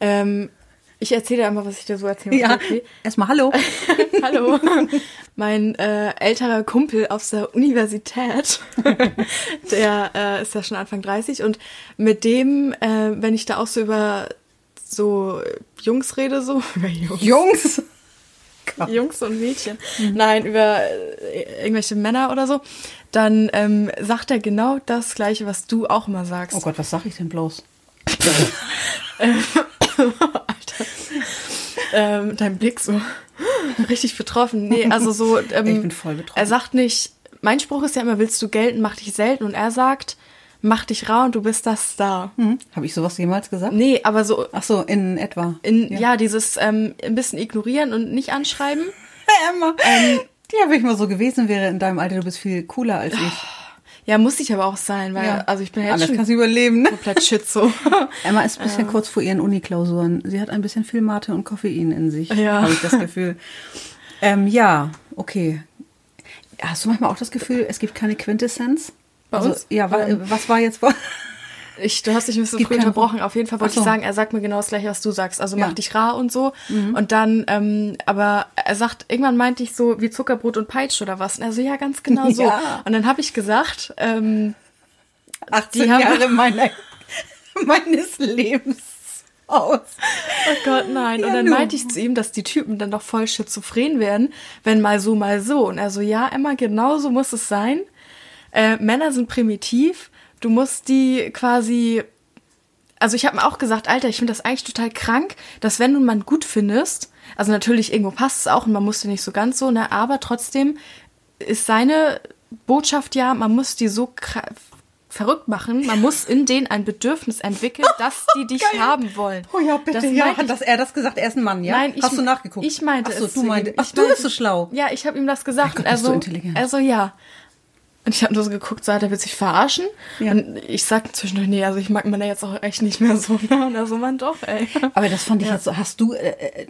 Ähm, ich erzähle dir einmal, was ich dir so erzähle. Ja, Okay. erstmal hallo. Hallo. Mein äh, älterer Kumpel aus der Universität, der äh, ist ja schon Anfang 30 und mit dem, äh, wenn ich da auch so über so Jungs rede, so über Jungs, Jungs. Jungs und Mädchen, nein, über äh, irgendwelche Männer oder so, dann ähm, sagt er genau das Gleiche, was du auch immer sagst. Oh Gott, was sag ich denn bloß? Ähm, dein Blick so richtig betroffen. Nee, also so. Ähm, Ich bin voll betroffen. Er sagt nicht, mein Spruch ist ja immer, willst du gelten, mach dich selten. Und er sagt, mach dich rar und du bist das Star. Hm? Habe ich sowas jemals gesagt? Nee, aber so, Ach so, in etwa. in, ja. dieses ähm, ein bisschen ignorieren und nicht anschreiben. Emma. ja, wenn ich mal so gewesen wäre in deinem Alter, du bist viel cooler als ich. Ja, muss ich aber auch sein, weil, Ja. also ich bin ja jetzt schon kannst überleben, ne? komplett schizo. Emma ist ein bisschen kurz vor ihren Uniklausuren. Sie hat ein bisschen viel Mate und Koffein in sich, Ja. habe ich das Gefühl. ähm, ja, okay. Hast du manchmal auch das Gefühl, es gibt keine Quintessenz? Bei also, uns? Ja, Ähm, was war jetzt? Ich, du hast dich ein bisschen früh unterbrochen. Auf jeden Fall wollte so. ich sagen, er sagt mir genau das gleiche, was du sagst. Also Ja. Mhm. mach dich rar und so. Und dann, ähm, aber er sagt, irgendwann meinte ich so wie Zuckerbrot und Peitsche oder was. Und er so, ja, ganz genau so. Ja. Und dann habe ich gesagt, ähm, 18 Die haben- Jahre meiner, meines Lebens aus. oh Gott, nein. Ja, und dann meinte ich zu ihm, dass die Typen dann doch voll schizophren werden, wenn mal so, mal so. Und er so, ja, Emma, genau so muss es sein. Äh, Männer sind primitiv. Du musst die quasi also ich habe mir auch gesagt, Alter, ich finde das eigentlich total krank, dass wenn du einen Mann gut findest, also natürlich irgendwo passt es auch und man muss den nicht so ganz so, ne, aber trotzdem ist seine Botschaft ja, man muss die so verrückt machen, man muss in denen ein Bedürfnis entwickeln, dass die dich haben wollen. Oh ja, bitte, Das ja. Hat das er das gesagt? Er ist ein Mann, ja? Nein, ich, Hast du nachgeguckt? Ich meinte Ach so, es du meinte, ach, Ich du meinte- bist so schlau. Ja, ich habe ihm das gesagt. Gott, und er bist du so, intelligent. er so, ja. Und ich habe nur so geguckt, so hat er will sich verarschen. Ja. Und ich sag zwischendurch, nee, also ich mag Männer jetzt auch echt nicht mehr so. Ne? Und er so, man doch, ey. Aber das fand ich jetzt so, hast du, äh, äh,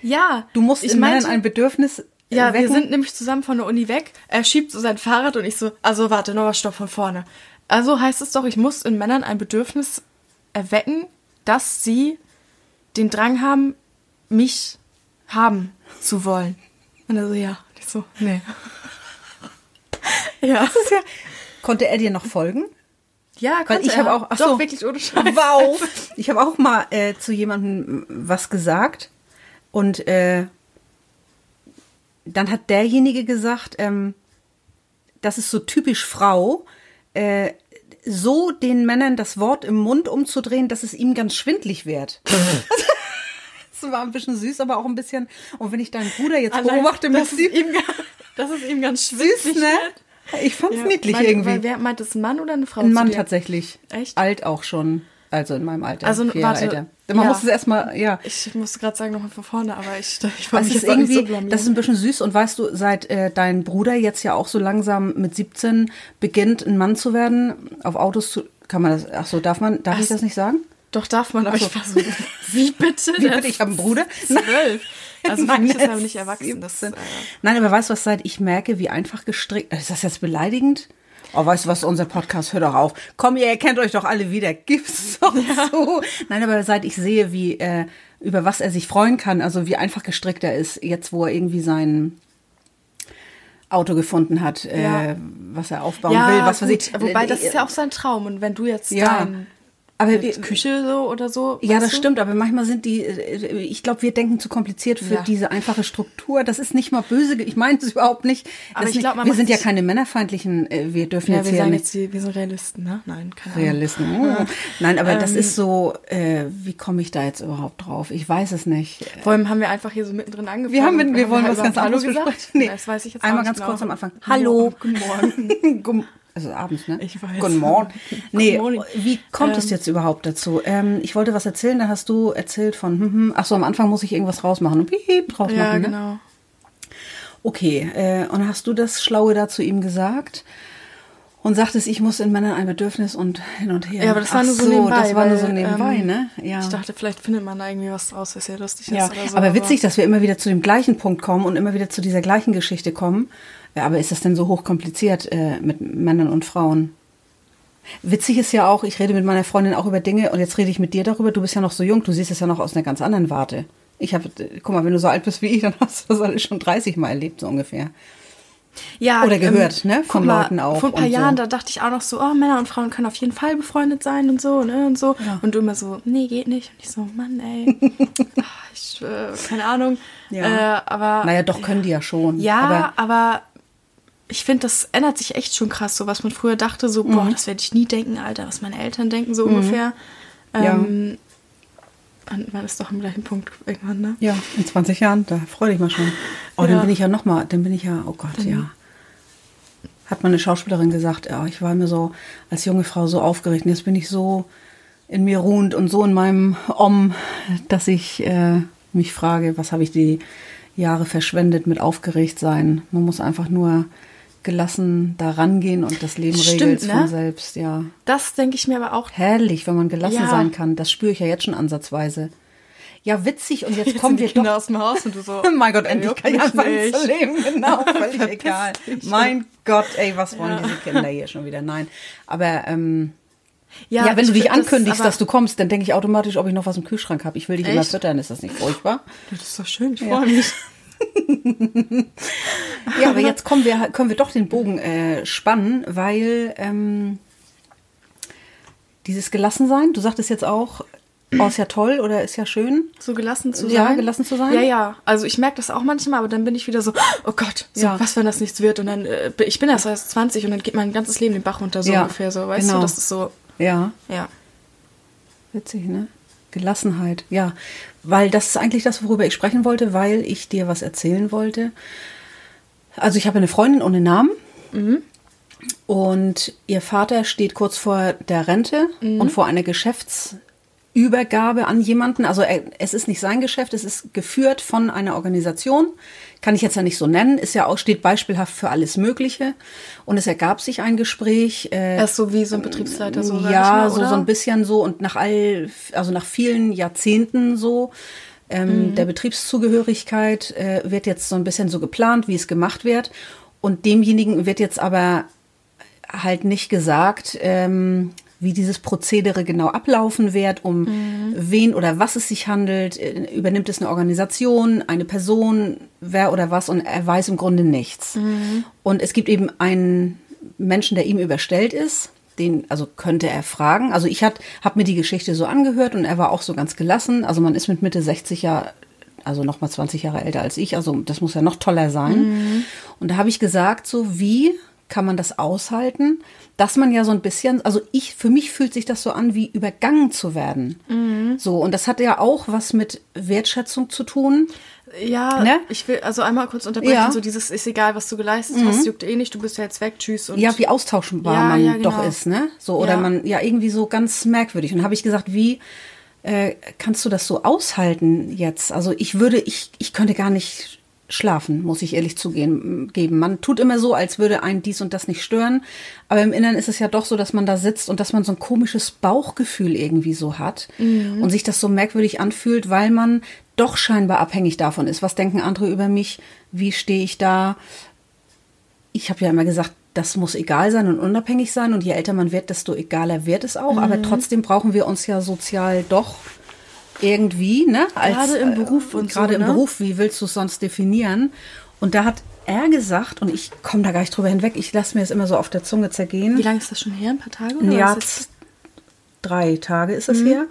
Ja. du musst ich in Männern ein Bedürfnis äh, Ja, wir wecken? sind nämlich zusammen von der Uni weg. Er schiebt so sein Fahrrad und ich so, also warte, nochmal Stopp von vorne. Also heißt es doch, ich muss in Männern ein Bedürfnis erwecken, dass sie den Drang haben, mich haben zu wollen. Und er so, ja. Und ich so, nee. Ja. Das ist ja, konnte er dir noch folgen? Ja, Weil konnte ich habe er. auch, ach Doch, so. wirklich ohne Scheiß. Wow. Ich habe auch mal äh, zu jemandem was gesagt und äh, dann hat derjenige gesagt, ähm, das ist so typisch Frau, äh, so den Männern das Wort im Mund umzudrehen, dass es ihm ganz schwindlig wird. Das war ein bisschen süß, aber auch ein bisschen. Und wenn ich deinen Bruder jetzt Allein, beobachte, dass es ihm, dass es ihm ganz süß, schwitzig ne? wird. Ich fand's Ja, niedlich meint, irgendwie. Weil wer meint es ein Mann oder eine Frau? Ein Mann tatsächlich. Echt? Alt auch schon. Also in meinem Alter. Also, vier Jahre warte, älter. Man ja. muss es erstmal, ja. Ich musste gerade sagen, nochmal von vorne, aber ich, ich war Das mich ist nicht so irgendwie, blamieren. das ist ein bisschen süß und weißt du, seit äh, dein Bruder jetzt ja auch so langsam mit 17 beginnt, ein Mann zu werden, auf Autos zu, kann man das, ach so, darf man, darf ich Ach, das nicht sagen? Doch, darf man, aber ich war so, wie bitte? Wie bitte, ich habe einen Bruder? Zwölf. Also für Nein, mich ist er nicht erwachsen. Das, äh, 17. Nein, aber weißt du was, seit ich merke, wie einfach gestrickt, ist das jetzt beleidigend? Oh, weißt du was, unser Podcast, hört doch auf. Komm, ihr erkennt euch doch alle wieder, gib's doch so. Nein, aber seit ich sehe, wie, äh, über was er sich freuen kann, also wie einfach gestrickt er ist, jetzt wo er irgendwie sein Auto gefunden hat, Ja. äh, was er aufbauen ja, will, was gut, weiß ich. Wobei, das ist ja auch sein Traum. Und wenn du jetzt Ja. dein aber wir, Küche so oder so. Ja, das du? stimmt, aber manchmal sind die, äh, ich glaube, wir denken zu kompliziert für Ja. diese einfache Struktur. Das ist nicht mal böse, ich meine es überhaupt nicht. Aber Das ich nicht- glaub, man wir sind ja keine männerfeindlichen, äh, wir dürfen Ja, jetzt wir sagen nicht jetzt, wir sind Realisten, ne? Nein, keine Ahnung. Realisten. Oh. Nein, aber das Ähm, ist so, äh, wie komme ich da jetzt überhaupt drauf? Ich weiß es nicht. Vor allem haben wir einfach hier so mittendrin angefangen. Wir haben, wir wollen was überhaupt ganz anderes Hallo gesagt. besprechen. Nee, Das weiß ich jetzt einmal ganz kurz genau. am Anfang. Hallo. Morgen, Guten Morgen. Gum- Also abends, ne? Ich weiß. Guten Morgen. Nee, morning. wie kommt es Ähm. jetzt überhaupt dazu? Ähm, ich wollte was erzählen, da hast du erzählt von, hm, hm, ach so, am Anfang muss ich irgendwas rausmachen und piep draus Ja, ne? genau. Okay, äh, und hast du das Schlaue da zu ihm gesagt? Und sagtest, ich muss in Männern ein Bedürfnis und hin und her. Ja, aber das war Ach nur so nebenbei. Das war nur so weil, nebenbei, ähm, ne? Ja. Ich dachte, vielleicht findet man da irgendwie was draus, was ja lustig ja. ist oder so. aber witzig, dass wir immer wieder zu dem gleichen Punkt kommen und immer wieder zu dieser gleichen Geschichte kommen. Ja, aber ist das denn so hochkompliziert äh, mit Männern und Frauen? Witzig ist ja auch, ich rede mit meiner Freundin auch über Dinge und jetzt rede ich mit dir darüber. Du bist ja noch so jung, du siehst es ja noch aus einer ganz anderen Warte. Ich habe, guck mal, wenn du so alt bist wie ich, dann hast du das alles schon 30 Mal erlebt, so ungefähr. Ja, Oder gehört, ne, guck von mal, Leuten auch Vor ein paar und so. Jahren, da dachte ich auch noch so, oh, Männer und Frauen können auf jeden Fall befreundet sein und so, ne, und so. Ja. Und du immer so, nee, geht nicht. Und ich so, Mann, ey. Ach, ich, äh, keine Ahnung. Ja. Äh, aber. Naja, doch können die ja schon. Ja, Aber aber, ich finde, das ändert sich echt schon krass, so was man früher dachte, so, Mhm. boah, das werde ich nie denken, Alter, was meine Eltern denken, so ungefähr. Ja. Ähm, man, ist doch am gleichen Punkt irgendwann, ne? ja, in 20 Jahren, da freu dich mal schon. Oh, Ja. dann bin ich ja noch mal, dann bin ich ja, oh Gott, Dann- ja. Hat mal eine Schauspielerin gesagt, ja, ich war mir so als junge Frau so aufgeregt. Und jetzt bin ich so in mir ruhend und so in meinem Om, dass ich äh, mich frage, was habe ich die Jahre verschwendet mit aufgeregt sein. Man muss einfach nur gelassen da rangehen und das Leben Stimmt, regelt ne? von selbst, ja. Das denke ich mir aber auch. Herrlich, wenn man gelassen Ja. sein kann. Das spüre ich ja jetzt schon ansatzweise. Ja, witzig. Und jetzt, kommen sind die wir Kinder doch. aus dem Haus und du so. mein Gott, ey, endlich kann ich anfangen nicht. zu leben. Genau, völlig egal. Mein Gott, ey, was wollen Ja. diese Kinder hier schon wieder? Nein. Aber ähm, Ja, ja, wenn du dich das ankündigst, aber- dass du kommst, dann denke ich automatisch, ob ich noch was im Kühlschrank habe. Ich will dich immer Echt? füttern, ist das nicht furchtbar? Das ist doch schön, ich freue mich. Ja, aber jetzt kommen wir, können wir doch den Bogen äh, spannen, weil ähm, dieses Gelassensein, du sagtest jetzt auch, oh, ist ja toll oder ist ja schön. So gelassen zu Ja, sein. gelassen zu sein? Ja, ja. Also ich merke das auch manchmal, aber dann bin ich wieder so, oh Gott, so, Ja. was, wenn das nichts wird? Und dann, äh, ich bin erst erst 20 und dann geht mein ganzes Leben den Bach runter, so Ja, ungefähr so. Weißt genau. du, das ist so, Ja, ja. witzig, ne? Gelassenheit, ja. Weil das ist eigentlich das, worüber ich sprechen wollte, weil ich dir was erzählen wollte. Also ich habe eine Freundin ohne Namen. Und ihr Vater steht kurz vor der Rente und vor einer Geschäftsübergabe an jemanden. Also er, es ist nicht sein Geschäft, es ist geführt von einer Organisation. Kann ich jetzt ja nicht so nennen, ist ja auch, steht beispielhaft für alles Mögliche. Und es ergab sich ein Gespräch. Äh, Er ist so wie so ein Betriebsleiter, so ja, mal, so, so ein bisschen so und nach all, also nach vielen Jahrzehnten so. Ähm, Mhm. Der Betriebszugehörigkeit äh, wird jetzt so ein bisschen so geplant, wie es gemacht wird. Und demjenigen wird jetzt aber halt nicht gesagt, ähm, wie dieses Prozedere genau ablaufen wird, um Mhm. wen oder was es sich handelt. Äh, Übernimmt es eine Organisation, eine Person, wer oder was und er weiß im Grunde nichts. Mhm. Und es gibt eben einen Menschen, der ihm überstellt ist. Den, also könnte er fragen. Also ich habe mir die Geschichte so angehört und er war auch so ganz gelassen. Also man ist mit Mitte 60 ja, also noch mal 20 Jahre älter als ich. Also das muss ja noch toller sein. Und da habe ich gesagt, so wie kann man das aushalten, dass man ja so ein bisschen, also ich, für mich fühlt sich das so an, wie übergangen zu werden. So, und das hat ja auch was mit Wertschätzung zu tun. Ja, Ne? ich will also einmal kurz unterbrechen, Ja. Mhm. so dieses ist egal, was du geleistet hast, juckt eh nicht, du bist ja jetzt weg, tschüss. Und ja, wie austauschbar Ja, man ja, genau. doch ist, ne? So, oder man, ja, irgendwie so ganz merkwürdig. Und habe ich gesagt, wie äh, kannst du das so aushalten jetzt? Also ich würde, ich, ich könnte gar nicht schlafen, muss ich ehrlich zugeben. Geben. Man tut immer so, als würde einen dies und das nicht stören. Aber im Inneren ist es ja doch so, dass man da sitzt und dass man so ein komisches Bauchgefühl irgendwie so hat Mhm. und sich das so merkwürdig anfühlt, weil man doch scheinbar abhängig davon ist. Was denken andere über mich? Wie stehe ich da? ich habe ja immer gesagt, das muss egal sein und unabhängig sein. Und je älter man wird, desto egaler wird es auch. Mhm. Aber trotzdem brauchen wir uns ja sozial doch irgendwie, ne? Gerade im Beruf äh, und so, Gerade im ne? Beruf, wie willst du es sonst definieren? Und da hat er gesagt, und ich komme da gar nicht drüber hinweg, ich lasse mir das immer so auf der Zunge zergehen. Wie lange ist das schon her? Ein paar Tage? Oder Ja, drei Tage ist es her.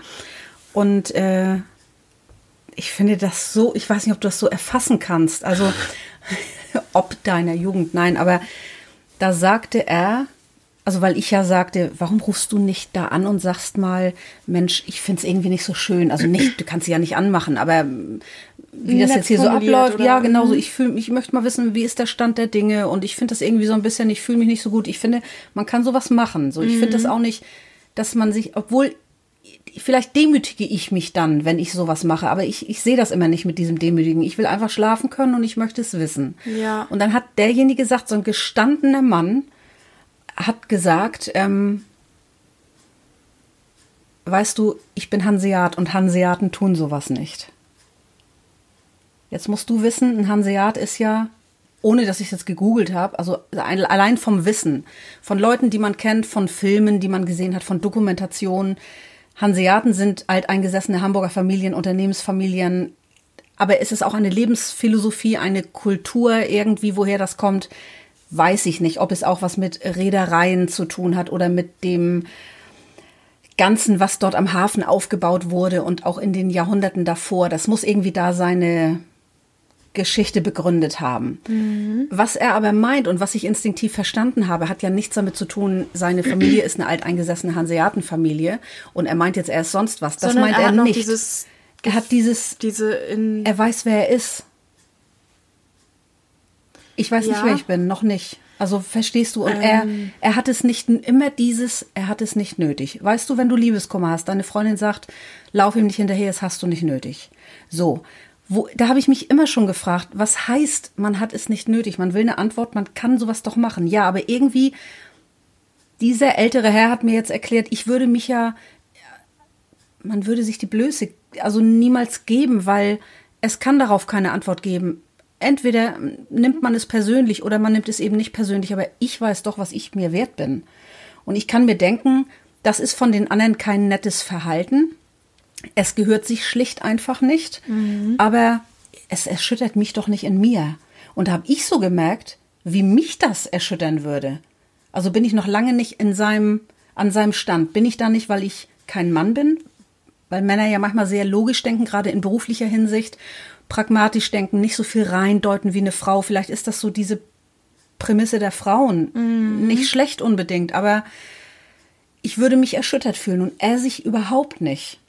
Und äh, ich finde das so, ich weiß nicht, ob du das so erfassen kannst. Also, ob deiner Jugend, nein, aber da sagte er, also weil ich ja sagte, warum rufst du nicht da an und sagst mal, Mensch, ich finde es irgendwie nicht so schön. Also nicht, du kannst sie ja nicht anmachen, aber ähm, wie das jetzt hier so abläuft, ja, genau so. Mhm. Ich fühle, ich möchte mal wissen, wie ist der Stand der Dinge und ich finde das irgendwie so ein bisschen, ich fühle mich nicht so gut. Ich finde, man kann sowas machen. So, ich finde Mhm. das auch nicht, dass man sich, obwohl vielleicht demütige ich mich dann, wenn ich sowas mache, aber ich, ich sehe das immer nicht mit diesem Demütigen. Ich will einfach schlafen können und ich möchte es wissen. Ja. Und dann hat derjenige gesagt, so ein gestandener Mann hat gesagt, ähm, weißt du, ich bin Hanseat und Hanseaten tun sowas nicht. Jetzt musst du wissen, ein Hanseat ist ja ohne dass ich es jetzt gegoogelt habe, also ein, allein vom Wissen, von Leuten, die man kennt, von Filmen, die man gesehen hat, von Dokumentationen. Hanseaten sind alteingesessene Hamburger Familien, Unternehmensfamilien, aber ist es auch eine Lebensphilosophie, eine Kultur irgendwie, woher das kommt? Weiß ich nicht, ob es auch was mit Reedereien zu tun hat oder mit dem Ganzen, was dort am Hafen aufgebaut wurde und auch in den Jahrhunderten davor. Das muss irgendwie da seine Geschichte begründet haben. Mhm. Was er aber meint und was ich instinktiv verstanden habe, hat ja nichts damit zu tun, seine Familie ist eine alteingesessene Hanseatenfamilie und er meint jetzt erst sonst was. Das Sondern meint er, er nicht. Dieses, er hat dieses, diese in er weiß, wer er ist. Ich weiß Ja. nicht, wer ich bin, noch nicht. Also verstehst du? Und Ähm. er, er hat es nicht immer dieses, er hat es nicht nötig. Weißt du, wenn du Liebeskummer hast, deine Freundin sagt, lauf ihm nicht hinterher, das hast du nicht nötig. So. Wo, da habe ich mich immer schon gefragt, was heißt, man hat es nicht nötig? Man will eine Antwort, man kann sowas doch machen. Ja, aber irgendwie, dieser ältere Herr hat mir jetzt erklärt, ich würde mich ja, man würde sich die Blöße also niemals geben, weil es kann darauf keine Antwort geben. Entweder nimmt man es persönlich oder man nimmt es eben nicht persönlich, aber ich weiß doch, was ich mir wert bin. Und ich kann mir denken, das ist von den anderen kein nettes Verhalten. Es gehört sich schlicht einfach nicht, aber es erschüttert mich doch nicht in mir. Und da habe ich so gemerkt, wie mich das erschüttern würde. Also bin ich noch lange nicht in seinem, an seinem Stand. Bin ich da nicht, weil ich kein Mann bin? Weil Männer ja manchmal sehr logisch denken, gerade in beruflicher Hinsicht, pragmatisch denken, nicht so viel reindeuten wie eine Frau. Vielleicht ist das so diese Prämisse der Frauen. Nicht schlecht unbedingt, aber ich würde mich erschüttert fühlen und er sich überhaupt nicht.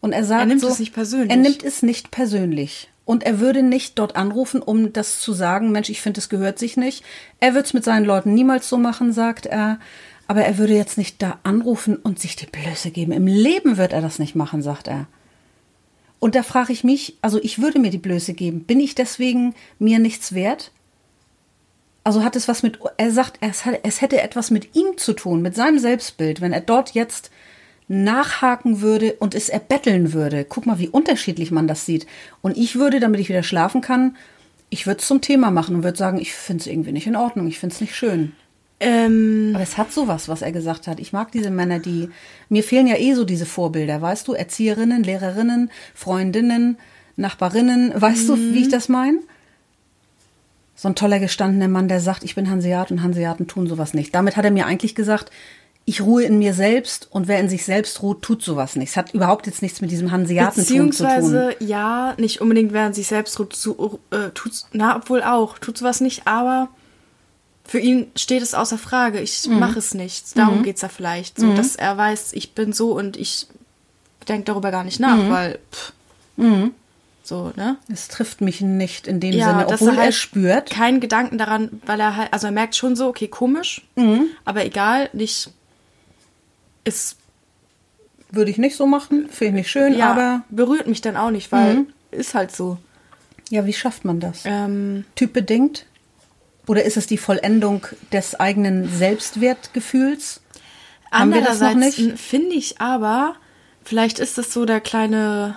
Und er sagt Er nimmt so, es nicht persönlich. Er nimmt es nicht persönlich. Und er würde nicht dort anrufen, um das zu sagen, Mensch, ich finde, es gehört sich nicht. Er wird es mit seinen Leuten niemals so machen, sagt er. Aber er würde jetzt nicht da anrufen und sich die Blöße geben. Im Leben wird er das nicht machen, sagt er. Und da frage ich mich, also ich würde mir die Blöße geben. Bin ich deswegen mir nichts wert? Also hat es was mit, er sagt, es, hätte etwas mit ihm zu tun, mit seinem Selbstbild, wenn er dort jetzt nachhaken würde und es erbetteln würde. Guck mal, wie unterschiedlich man das sieht. Und ich würde, damit ich wieder schlafen kann, ich würde es zum Thema machen und würde sagen, ich finde es irgendwie nicht in Ordnung, ich finde es nicht schön. Ähm, Aber es hat sowas, was er gesagt hat. Ich mag diese Männer, die. Mir fehlen ja eh so diese Vorbilder, weißt du? Erzieherinnen, Lehrerinnen, Freundinnen, Nachbarinnen. Weißt du, wie ich das meine? So ein toller gestandener Mann, der sagt, ich bin Hanseat und Hanseaten tun sowas nicht. Damit hat er mir eigentlich gesagt, ich ruhe in mir selbst und wer in sich selbst ruht, tut sowas nicht. Es hat überhaupt jetzt nichts mit diesem Hanseatentum zu tun. Beziehungsweise, ja, nicht unbedingt während sich selbst tut, zu, äh, tut's, na, obwohl auch, tut sowas nicht, aber für ihn steht es außer Frage. Ich Mhm. mache es nicht. Darum geht's ja vielleicht. So, dass er weiß, ich bin so und ich denke darüber gar nicht Mhm. nach, weil, pff, so, ne? Es trifft mich nicht in dem Ja, Sinne, dass obwohl er er, halt spürt. Keinen Gedanken daran, weil er halt, also er merkt schon so, okay, komisch, Mhm. aber egal, nicht, ist, Würde ich nicht so machen, finde ich nicht schön, ja, aber berührt mich dann auch nicht, weil Mhm. ist halt so. ja, wie schafft man das? Ähm, typbedingt? Oder ist es die Vollendung des eigenen Selbstwertgefühls? Haben wir das noch nicht? finde ich aber, vielleicht ist das so der kleine,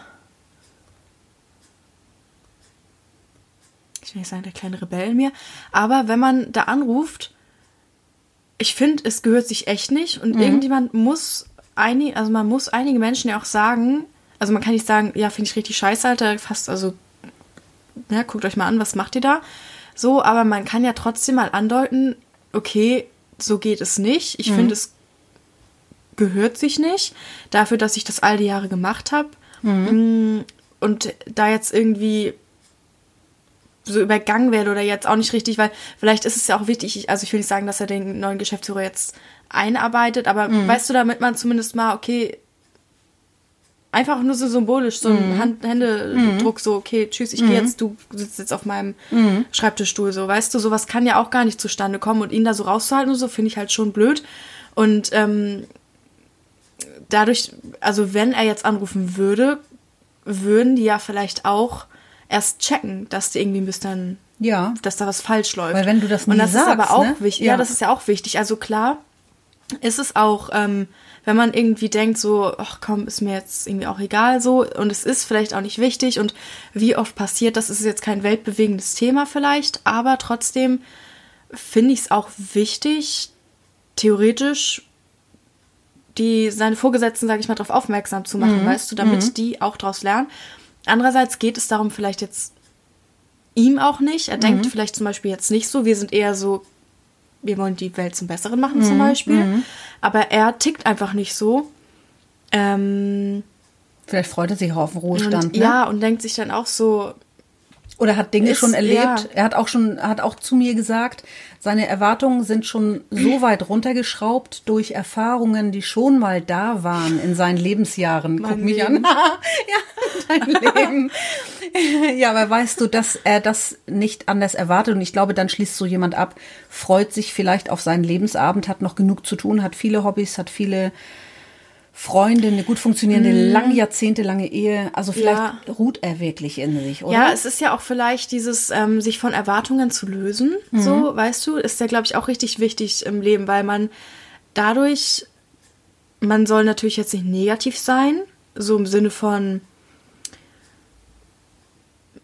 ich will nicht sagen der kleine Rebell in mir, aber wenn man da anruft, ich finde, es gehört sich echt nicht und irgendjemand muss einige, also man muss einige Menschen ja auch sagen, also man kann nicht sagen, ja, finde ich richtig scheiße, Alter, fast, also, ja, guckt euch mal an, was macht ihr da? So, aber man kann ja trotzdem mal andeuten, okay, so geht es nicht. Ich finde, es gehört sich nicht. Dafür, dass ich das all die Jahre gemacht habe. Und da jetzt irgendwie so übergangen werde oder jetzt auch nicht richtig, weil vielleicht ist es ja auch wichtig, ich, also ich will nicht sagen, dass er den neuen Geschäftsführer jetzt einarbeitet, aber weißt du, damit man zumindest mal, okay, einfach nur so symbolisch, so ein Hand Händedruck, so, okay, tschüss, ich gehe jetzt, du sitzt jetzt auf meinem Schreibtischstuhl, so, weißt du, sowas kann ja auch gar nicht zustande kommen und ihn da so rauszuhalten und so, finde ich halt schon blöd. Und ähm, dadurch, also wenn er jetzt anrufen würde, würden die ja vielleicht auch erst checken, dass die irgendwie ein bisschen, Ja. dass da was falsch läuft. Weil wenn du das Und nie das ist aber sagst, auch ne? wichtig. Ja. Ja, das ist ja auch wichtig. Also klar, ist es auch, ähm, wenn man irgendwie denkt, so, ach komm, ist mir jetzt irgendwie auch egal so und es ist vielleicht auch nicht wichtig und wie oft passiert, das ist jetzt kein weltbewegendes Thema vielleicht, aber trotzdem finde ich es auch wichtig, theoretisch die seine Vorgesetzten, sage ich mal, darauf aufmerksam zu machen, mhm. weißt du, damit mhm. die auch daraus lernen. Andererseits geht es darum vielleicht jetzt ihm auch nicht. Er mhm. denkt vielleicht zum Beispiel jetzt nicht so. Wir sind eher so, wir wollen die Welt zum Besseren machen zum mhm. Beispiel. Mhm. Aber er tickt einfach nicht so. Ähm, vielleicht freut er sich auch auf den Ruhestand. Und, ne? Ja, und denkt sich dann auch so, oder hat Dinge ist, schon erlebt. Ja. Er hat auch schon, hat auch zu mir gesagt, seine Erwartungen sind schon so weit runtergeschraubt durch Erfahrungen, die schon mal da waren in seinen Lebensjahren. Mein Guck mich Leben. an. ja, dein Leben. ja, aber weißt du, dass er das nicht anders erwartet und ich glaube, dann schließt so jemand ab, freut sich vielleicht auf seinen Lebensabend, hat noch genug zu tun, hat viele Hobbys, hat viele Freunde, eine gut funktionierende, mm. lang jahrzehntelange Ehe. Also vielleicht ja. ruht er wirklich in sich, oder? Ja, es ist ja auch vielleicht dieses, ähm, sich von Erwartungen zu lösen. Mhm. So, weißt du, ist ja, glaube ich, auch richtig wichtig im Leben, weil man dadurch, man soll natürlich jetzt nicht negativ sein, so im Sinne von,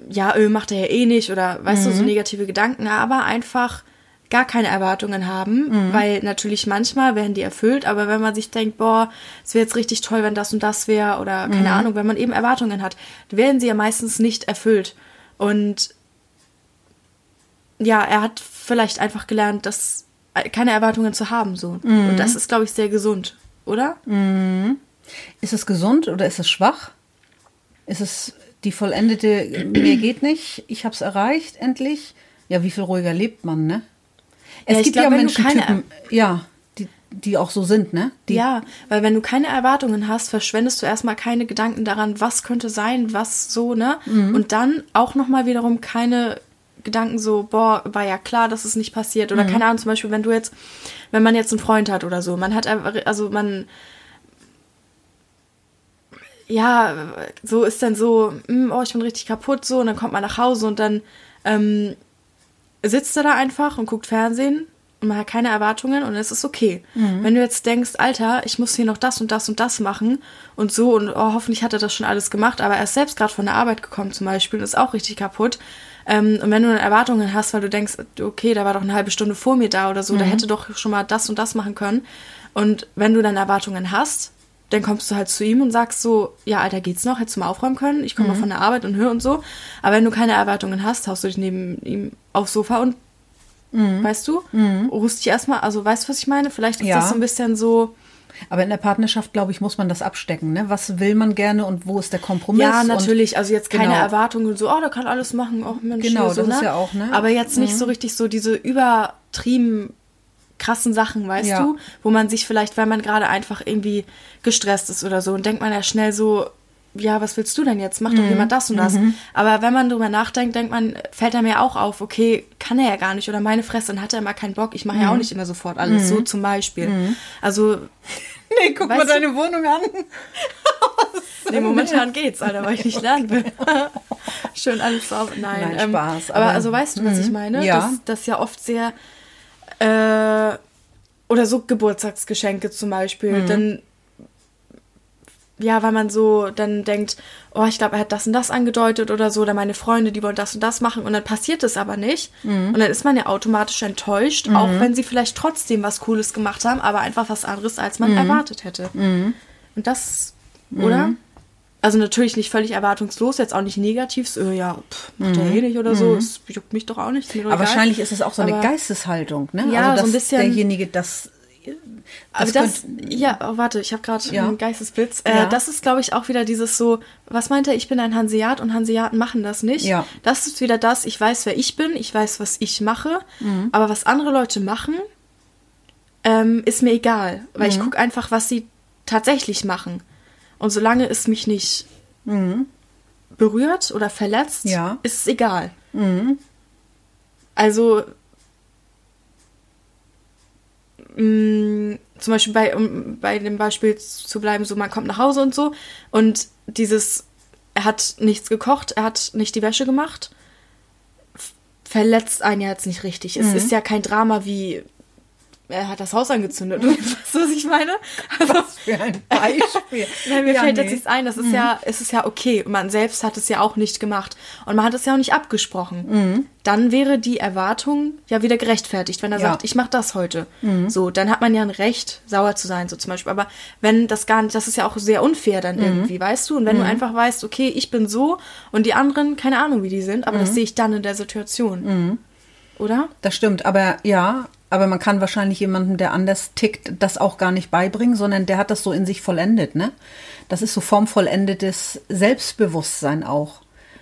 ja, Öl macht er ja eh nicht oder weißt mhm. du, so mhm. negative Gedanken, aber einfach gar keine Erwartungen haben, mhm. weil natürlich manchmal werden die erfüllt, aber wenn man sich denkt, boah, es wäre jetzt richtig toll, wenn das und das wäre oder keine mhm. Ahnung, wenn man eben Erwartungen hat, werden sie ja meistens nicht erfüllt. Und ja, er hat vielleicht einfach gelernt, dass äh, keine Erwartungen zu haben so. Mhm. Und das ist, glaube ich, sehr gesund, oder? Mhm. Ist es gesund oder ist es schwach? Ist es die vollendete, mir geht nicht, ich habe es erreicht, endlich? Ja, wie viel ruhiger lebt man, ne? Es ja, gibt glaub, ja Menschentypen, ja, die, die auch so sind, ne? Die ja, weil wenn du keine Erwartungen hast, verschwendest du erstmal keine Gedanken daran, was könnte sein, was so, ne? Mhm. Und dann auch nochmal wiederum keine Gedanken so, boah, war ja klar, dass es nicht passiert. Oder mhm. keine Ahnung, zum Beispiel, wenn du jetzt, wenn man jetzt einen Freund hat oder so, man hat, also man, ja, so ist dann so, hm, oh, ich bin richtig kaputt, so, und dann kommt man nach Hause und dann ähm, sitzt er da einfach und guckt Fernsehen und man hat keine Erwartungen und es ist okay. Mhm. Wenn du jetzt denkst, Alter, ich muss hier noch das und das und das machen und so und oh, hoffentlich hat er das schon alles gemacht, aber er ist selbst gerade von der Arbeit gekommen zum Beispiel und ist auch richtig kaputt. Ähm, und wenn du dann Erwartungen hast, weil du denkst, okay, da war doch eine halbe Stunde vor mir da oder so, mhm. der hätte doch schon mal das und das machen können. Und wenn du dann Erwartungen hast, dann kommst du halt zu ihm und sagst so, ja, Alter, geht's noch? Hättest du mal aufräumen können? Ich komme mhm. mal von der Arbeit und höre und so. Aber wenn du keine Erwartungen hast, haust du dich neben ihm aufs Sofa und, mhm. weißt du, mhm. ruhst dich erstmal, also weißt du, was ich meine? Vielleicht ist ja. das so ein bisschen so... Aber in der Partnerschaft, glaube ich, muss man das abstecken. Ne? Was will man gerne und wo ist der Kompromiss? Ja, natürlich. also jetzt keine genau. Erwartungen, so, oh, der kann alles machen, auch oh, Mensch. Genau, so, das ne? ist ja auch, ne? Aber jetzt nicht mhm. so richtig so diese übertrieben krassen Sachen, weißt ja. du, wo man sich vielleicht, weil man gerade einfach irgendwie gestresst ist oder so und denkt man ja schnell so, ja, was willst du denn jetzt? Mach doch mhm. jemand das und das. Mhm. Aber wenn man drüber nachdenkt, denkt man, fällt einem ja auch auf, okay, kann er ja gar nicht oder meine Fresse, dann hat er immer keinen Bock. Ich mache mhm. ja auch mhm. nicht immer sofort alles, so mhm. zum Beispiel. Mhm. Also. Nee, guck mal deine du? Wohnung an. nee, momentan geht's, Alter, weil ich nicht lernen will. Schön alles auf. Nein, Nein ähm, Spaß. Aber, aber, also weißt du, was ich meine? Ja. Dass das ja oft sehr äh, oder so Geburtstagsgeschenke zum Beispiel, mhm. dann ja, weil man so dann denkt, oh, ich glaube, er hat das und das angedeutet oder so, oder meine Freunde, die wollen das und das machen und dann passiert es aber nicht. Mhm. Und dann ist man ja automatisch enttäuscht, mhm. auch wenn sie vielleicht trotzdem was Cooles gemacht haben, aber einfach was anderes, als man mhm. erwartet hätte. Mhm. Und das, oder? Mhm. Also natürlich nicht völlig erwartungslos, jetzt auch nicht negativ, so, ja, pff, macht mhm. er eh nicht oder so, es juckt mich doch auch nicht. Aber wahrscheinlich ist es auch so eine Aber, Geisteshaltung, ne? Ja, also, so ein bisschen. Derjenige, das aber das, könnt, ja, oh, warte, ich habe gerade ja. einen Geistesblitz. Äh, ja. Das ist, glaube ich, auch wieder dieses so, was meint er, ich bin ein Hanseat und Hanseaten machen das nicht. Ja. Das ist wieder das, ich weiß, wer ich bin, ich weiß, was ich mache, mhm. aber was andere Leute machen, ähm, ist mir egal, weil mhm. ich gucke einfach, was sie tatsächlich machen. Und solange es mich nicht mhm. berührt oder verletzt, ja. ist es egal. Mhm. Also mh, mm, zum Beispiel bei, um bei dem Beispiel zu bleiben, so man kommt nach Hause und so und dieses, er hat nichts gekocht, er hat nicht die Wäsche gemacht, verletzt einen ja jetzt nicht richtig. Es mhm. ist ja kein Drama wie er hat das Haus angezündet. weißt du, was ich meine? Also, Was für ein Beispiel. Nein, mir Ja, fällt nee. jetzt nichts ein. Das ist ja, es ist ja okay. Man selbst hat es ja auch nicht gemacht. Und man hat es ja auch nicht abgesprochen. Dann wäre die Erwartung ja wieder gerechtfertigt, wenn er Ja. sagt, ich mache das heute. So, dann hat man ja ein Recht, sauer zu sein, so zum Beispiel. Aber wenn das gar nicht, das ist ja auch sehr unfair dann irgendwie, weißt du? Und wenn du einfach weißt, okay, ich bin so und die anderen, keine Ahnung, wie die sind, aber das sehe ich dann in der Situation. Oder? Das stimmt, aber ja, aber man kann wahrscheinlich jemandem, der anders tickt, das auch gar nicht beibringen, sondern der hat das so in sich vollendet, ne? Das ist so formvollendetes Selbstbewusstsein auch.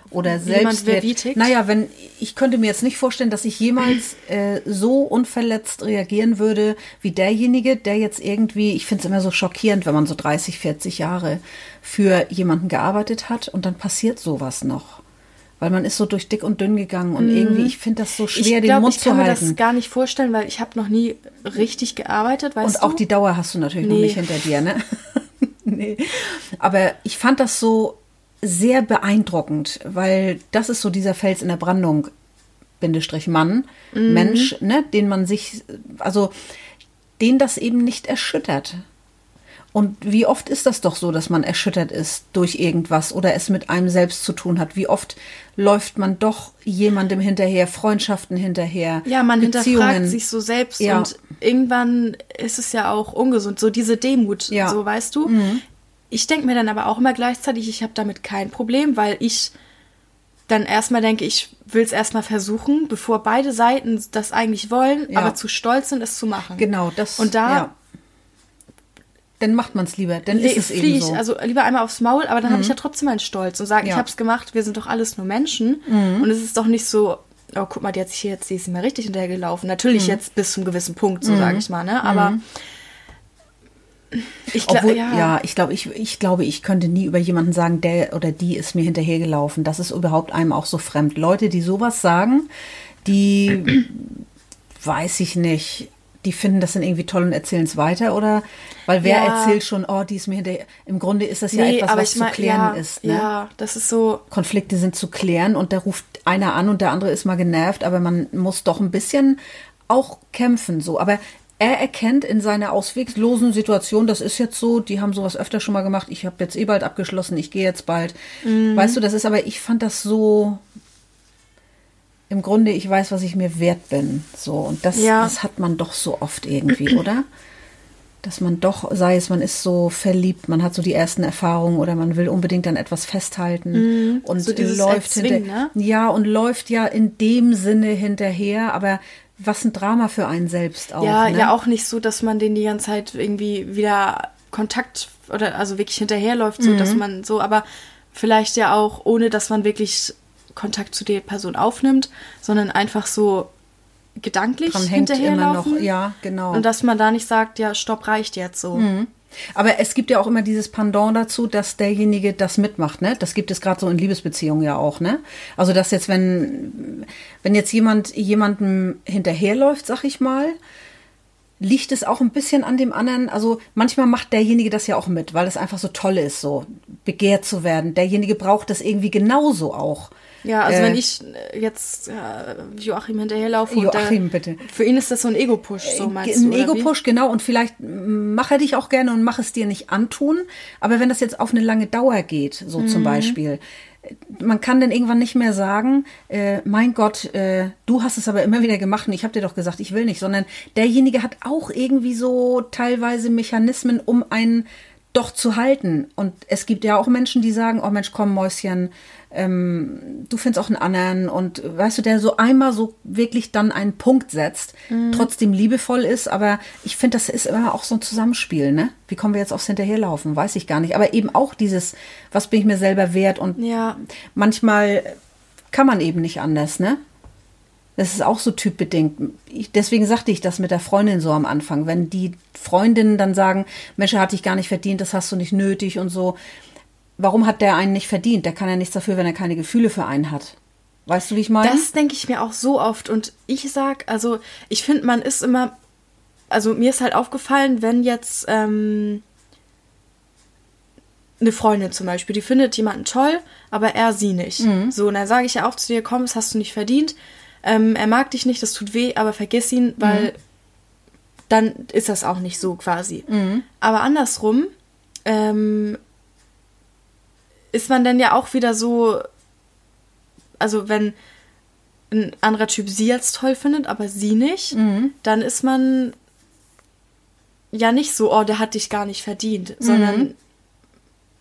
Oder jemand, Selbstwert. wer wie tickt? Naja, wenn ich könnte mir jetzt nicht vorstellen, dass ich jemals äh, so unverletzt reagieren würde wie derjenige, der jetzt irgendwie, ich finde es immer so schockierend, wenn man so 30, 40 Jahre für jemanden gearbeitet hat und dann passiert sowas noch. Weil man ist so durch dick und dünn gegangen und irgendwie, ich finde das so schwer, Mhm. ich den glaube, Mund ich zu kann mir halten. das gar nicht vorstellen, weil ich habe noch nie richtig gearbeitet, weißt Und du? auch die Dauer hast du natürlich noch Nee. nicht hinter dir, ne? nee. Aber ich fand das so sehr beeindruckend, weil das ist so dieser Fels in der Brandung, Bindestrich Mann, Mhm. Mensch, ne, den man sich, also den das eben nicht erschüttert. Und wie oft ist das doch so, dass man erschüttert ist durch irgendwas oder es mit einem selbst zu tun hat? Wie oft läuft man doch jemandem hinterher, Freundschaften hinterher, Ja, man Beziehungen? hinterfragt sich so selbst Ja. und irgendwann ist es ja auch ungesund, so diese Demut, Ja. Mhm. so weißt du. Ich denke mir dann aber auch immer gleichzeitig, ich habe damit kein Problem, weil ich dann erstmal denke, ich will es erstmal versuchen, bevor beide Seiten das eigentlich wollen, Ja. aber zu stolz sind, es zu machen. Genau, das. Und da ja. Dann macht man es lieber. Dann ist es eben ich so. Mhm. also lieber einmal aufs Maul, aber dann habe ich ja trotzdem meinen Stolz und sage, ich Ja. habe es gemacht, wir sind doch alles nur Menschen. Mhm. Und es ist doch nicht so, oh, guck mal, die hat sich hier jetzt, die ist mir richtig hinterhergelaufen. Mhm. Natürlich jetzt bis zum gewissen Punkt, so sage ich mal, ne? Aber ich glaube, ja, ja. ich glaube, ich, ich glaube, ich könnte nie über jemanden sagen, der oder die ist mir hinterhergelaufen. Das ist überhaupt einem auch so fremd. Leute, die sowas sagen, die weiß ich nicht. Die finden das dann irgendwie toll und erzählen es weiter, oder? Weil wer Ja. erzählt schon, oh, die ist mir hinterher. Im Grunde ist das ja nee, etwas, aber was ich zu mein, klären ja, ist. Ne? Ja, das ist so, Konflikte sind zu klären und da ruft einer an und der andere ist mal genervt, aber man muss doch ein bisschen auch kämpfen so. Aber er erkennt in seiner ausweglosen Situation, das ist jetzt so, die haben sowas öfter schon mal gemacht, ich habe jetzt eh bald abgeschlossen, ich gehe jetzt bald. Mhm. Weißt du, das ist aber, ich fand das so, im Grunde, ich weiß, was ich mir wert bin. So, und das, Ja. das hat man doch so oft irgendwie, oder? Dass man doch, sei es, man ist so verliebt, man hat so die ersten Erfahrungen oder man will unbedingt an etwas festhalten und Mhm. So dieses läuft Erzwingen, hinter, ne? ja und läuft ja in dem Sinne hinterher, aber was ein Drama für einen selbst auch. ja, ne? ja auch nicht so, dass man den die ganze Zeit irgendwie wieder Kontakt oder also wirklich hinterherläuft, so Mhm. dass man so, aber vielleicht ja auch ohne, dass man wirklich Kontakt zu der Person aufnimmt, sondern einfach so gedanklich Dran hängt immer noch, hinterherlaufen. ja, genau. Und dass man da nicht sagt, ja, stopp, reicht jetzt so. Aber es gibt ja auch immer dieses Pendant dazu, dass derjenige das mitmacht, ne? Das gibt es gerade so in Liebesbeziehungen ja auch, ne? Also dass jetzt, wenn, wenn jetzt jemand jemandem hinterherläuft, sag ich mal, liegt es auch ein bisschen an dem anderen. Also manchmal macht derjenige das ja auch mit, weil es einfach so toll ist, so begehrt zu werden. Derjenige braucht das irgendwie genauso auch. Ja, also Äh, wenn ich äh, jetzt äh, Joachim hinterherlaufe und Joachim, der, bitte. für ihn ist das so ein Ego-Push, so meinst ein du? Ego-Push, genau. Und vielleicht mm, mach er dich auch gerne und mach es dir nicht antun. Aber wenn das jetzt auf eine lange Dauer geht, so Mhm. zum Beispiel, man kann dann irgendwann nicht mehr sagen, äh, mein Gott, äh, du hast es aber immer wieder gemacht und ich habe dir doch gesagt, ich will nicht, sondern derjenige hat auch irgendwie so teilweise Mechanismen, um einen doch zu halten. Und es gibt ja auch Menschen, die sagen, oh Mensch, komm Mäuschen, ähm, du findest auch einen anderen und weißt du, der so einmal so wirklich dann einen Punkt setzt, trotzdem liebevoll ist, aber ich finde, das ist immer auch so ein Zusammenspiel, ne? Wie kommen wir jetzt aufs Hinterherlaufen? Weiß ich gar nicht. Aber eben auch dieses, was bin ich mir selber wert und Ja. manchmal kann man eben nicht anders, ne? Das ist auch so typbedingt. Ich, deswegen sagte ich das mit der Freundin so am Anfang. Wenn die Freundinnen dann sagen, Mensch, er hat dich gar nicht verdient, das hast du nicht nötig und so. Warum hat der einen nicht verdient? Der kann ja nichts dafür, wenn er keine Gefühle für einen hat. Weißt du, wie ich meine? Das denke ich mir auch so oft. Und ich sag, also ich finde, man ist immer, also mir ist halt aufgefallen, wenn jetzt ähm, eine Freundin zum Beispiel, die findet jemanden toll, aber er sie nicht. Mhm. So, und dann sage ich ja auch zu dir, komm, das hast du nicht verdient. Ähm, er mag dich nicht, das tut weh, aber vergiss ihn, weil dann ist das auch nicht so quasi. Aber andersrum ähm, ist man dann ja auch wieder so, also wenn ein anderer Typ sie als toll findet, aber sie nicht, dann ist man ja nicht so, oh, der hat dich gar nicht verdient, sondern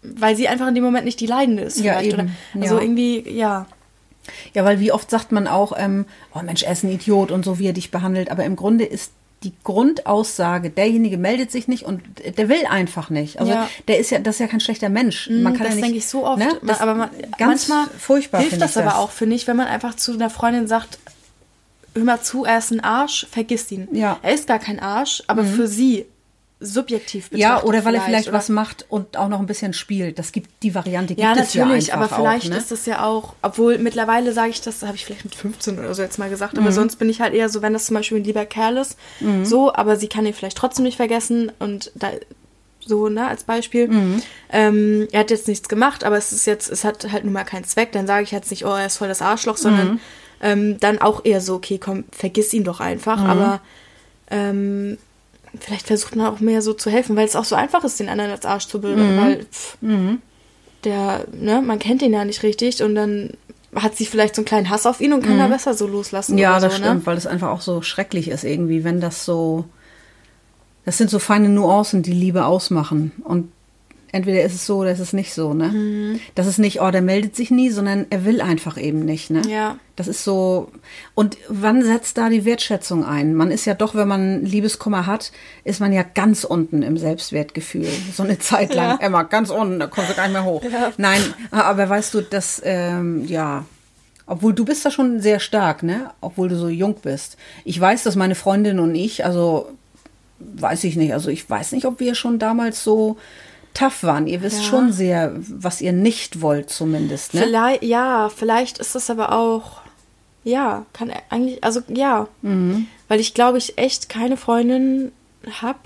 weil sie einfach in dem Moment nicht die Leidende ist. Ja, vielleicht, eben. Oder, also Ja. irgendwie, ja. Ja, weil wie oft sagt man auch, ähm, oh Mensch, er ist ein Idiot und so, wie er dich behandelt. Aber im Grunde ist die Grundaussage, derjenige meldet sich nicht und der will einfach nicht. Also Ja. der ist ja, das ist ja kein schlechter Mensch. Man kann das ja nicht, denke ich so oft. Ne? Man- Das aber man, ganz manchmal furchtbar hilft das ich aber auch, finde ich, wenn man einfach zu einer Freundin sagt, hör mal zu, er ist ein Arsch, vergiss ihn. Ja. Mhm. Er ist gar kein Arsch, aber für sie subjektiv betrachtet Ja, oder weil er vielleicht oder- was macht und auch noch ein bisschen spielt. Das gibt die Variante gibt Ja, es natürlich, ja aber einfach vielleicht auch, ne? ist das ja auch, obwohl mittlerweile sage ich das, habe ich vielleicht mit 15 oder so jetzt mal gesagt, Mhm. aber sonst bin ich halt eher so, wenn das zum Beispiel ein lieber Kerl ist, so, aber sie kann ihn vielleicht trotzdem nicht vergessen und da so, ne, als Beispiel. Mhm. Ähm, er hat jetzt nichts gemacht, aber es ist jetzt, es hat halt nun mal keinen Zweck, dann sage ich jetzt nicht, oh, er ist voll das Arschloch, sondern Mhm. ähm, dann auch eher so, okay, komm, vergiss ihn doch einfach, Mhm. aber ähm, vielleicht versucht man auch mehr so zu helfen, weil es auch so einfach ist, den anderen als Arsch zu Mhm. bilden, weil pff, der, ne, man kennt ihn ja nicht richtig und dann hat sie vielleicht so einen kleinen Hass auf ihn und kann da besser so loslassen. Mhm. Ja, das so, stimmt, Ne? weil das einfach auch so schrecklich ist irgendwie, wenn das so. Das sind so feine Nuancen, die Liebe ausmachen. Und entweder ist es so oder ist es nicht so, ne? Mhm. Das ist nicht, oh, der meldet sich nie, sondern er will einfach eben nicht, ne? Ja. Das ist so. Und wann setzt da die Wertschätzung ein? Man ist ja doch, wenn man Liebeskummer hat, ist man ja ganz unten im Selbstwertgefühl. So eine Zeit lang. Ja. Emma, ganz unten, da kommst du gar nicht mehr hoch. Nein, aber weißt du, dass, ähm, ja, obwohl du bist da schon sehr stark, ne? Obwohl du so jung bist. Ich weiß, dass meine Freundin und ich, also weiß ich nicht, also ich weiß nicht, ob wir schon damals so tough waren. Ihr wisst Ja. schon sehr, was ihr nicht wollt zumindest, ne? Vielleicht, ja, vielleicht ist das aber auch, ja, kann er eigentlich, also ja, Mhm. weil ich glaube, ich echt keine Freundin hab,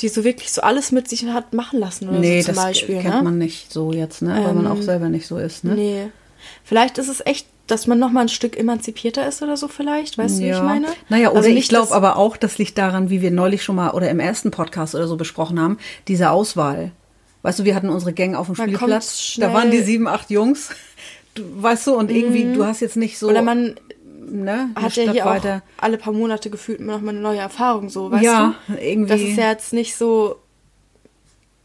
die so wirklich so alles mit sich hat machen lassen oder Nee, so zum das Beispiel. kennt ne? man nicht so jetzt, ne? Weil man Ähm, auch selber nicht so ist, ne? Nee. Vielleicht ist es echt, dass man noch mal ein Stück emanzipierter ist oder so vielleicht, weißt du, wie ich meine? Naja, oder Also ich glaube aber auch, das liegt daran, wie wir neulich schon mal oder im ersten Podcast oder so besprochen haben, diese Auswahl. Weißt du, wir hatten unsere Gang auf dem Man Spielplatz, da waren die Mhm. sieben, acht Jungs. Du, weißt du, und irgendwie, du hast jetzt nicht so. Oder man ne, hat ja hier weiter. auch alle paar Monate gefühlt noch mal eine neue Erfahrung, so, weißt Ja, du? irgendwie. Das ist ja jetzt nicht so.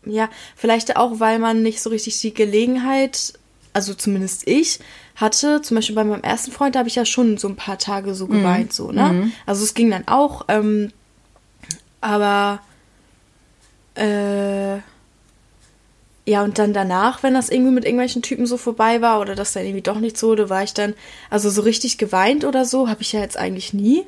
Ja, vielleicht auch, weil man nicht so richtig die Gelegenheit, also zumindest ich, hatte. Zum Beispiel bei meinem ersten Freund, da habe ich ja schon so ein paar Tage so geweint, so, ne? Also es ging dann auch, ähm, aber äh, ja, und dann danach, wenn das irgendwie mit irgendwelchen Typen so vorbei war oder das dann irgendwie doch nichts wurde, war ich dann, also so richtig geweint oder so, habe ich ja jetzt eigentlich nie.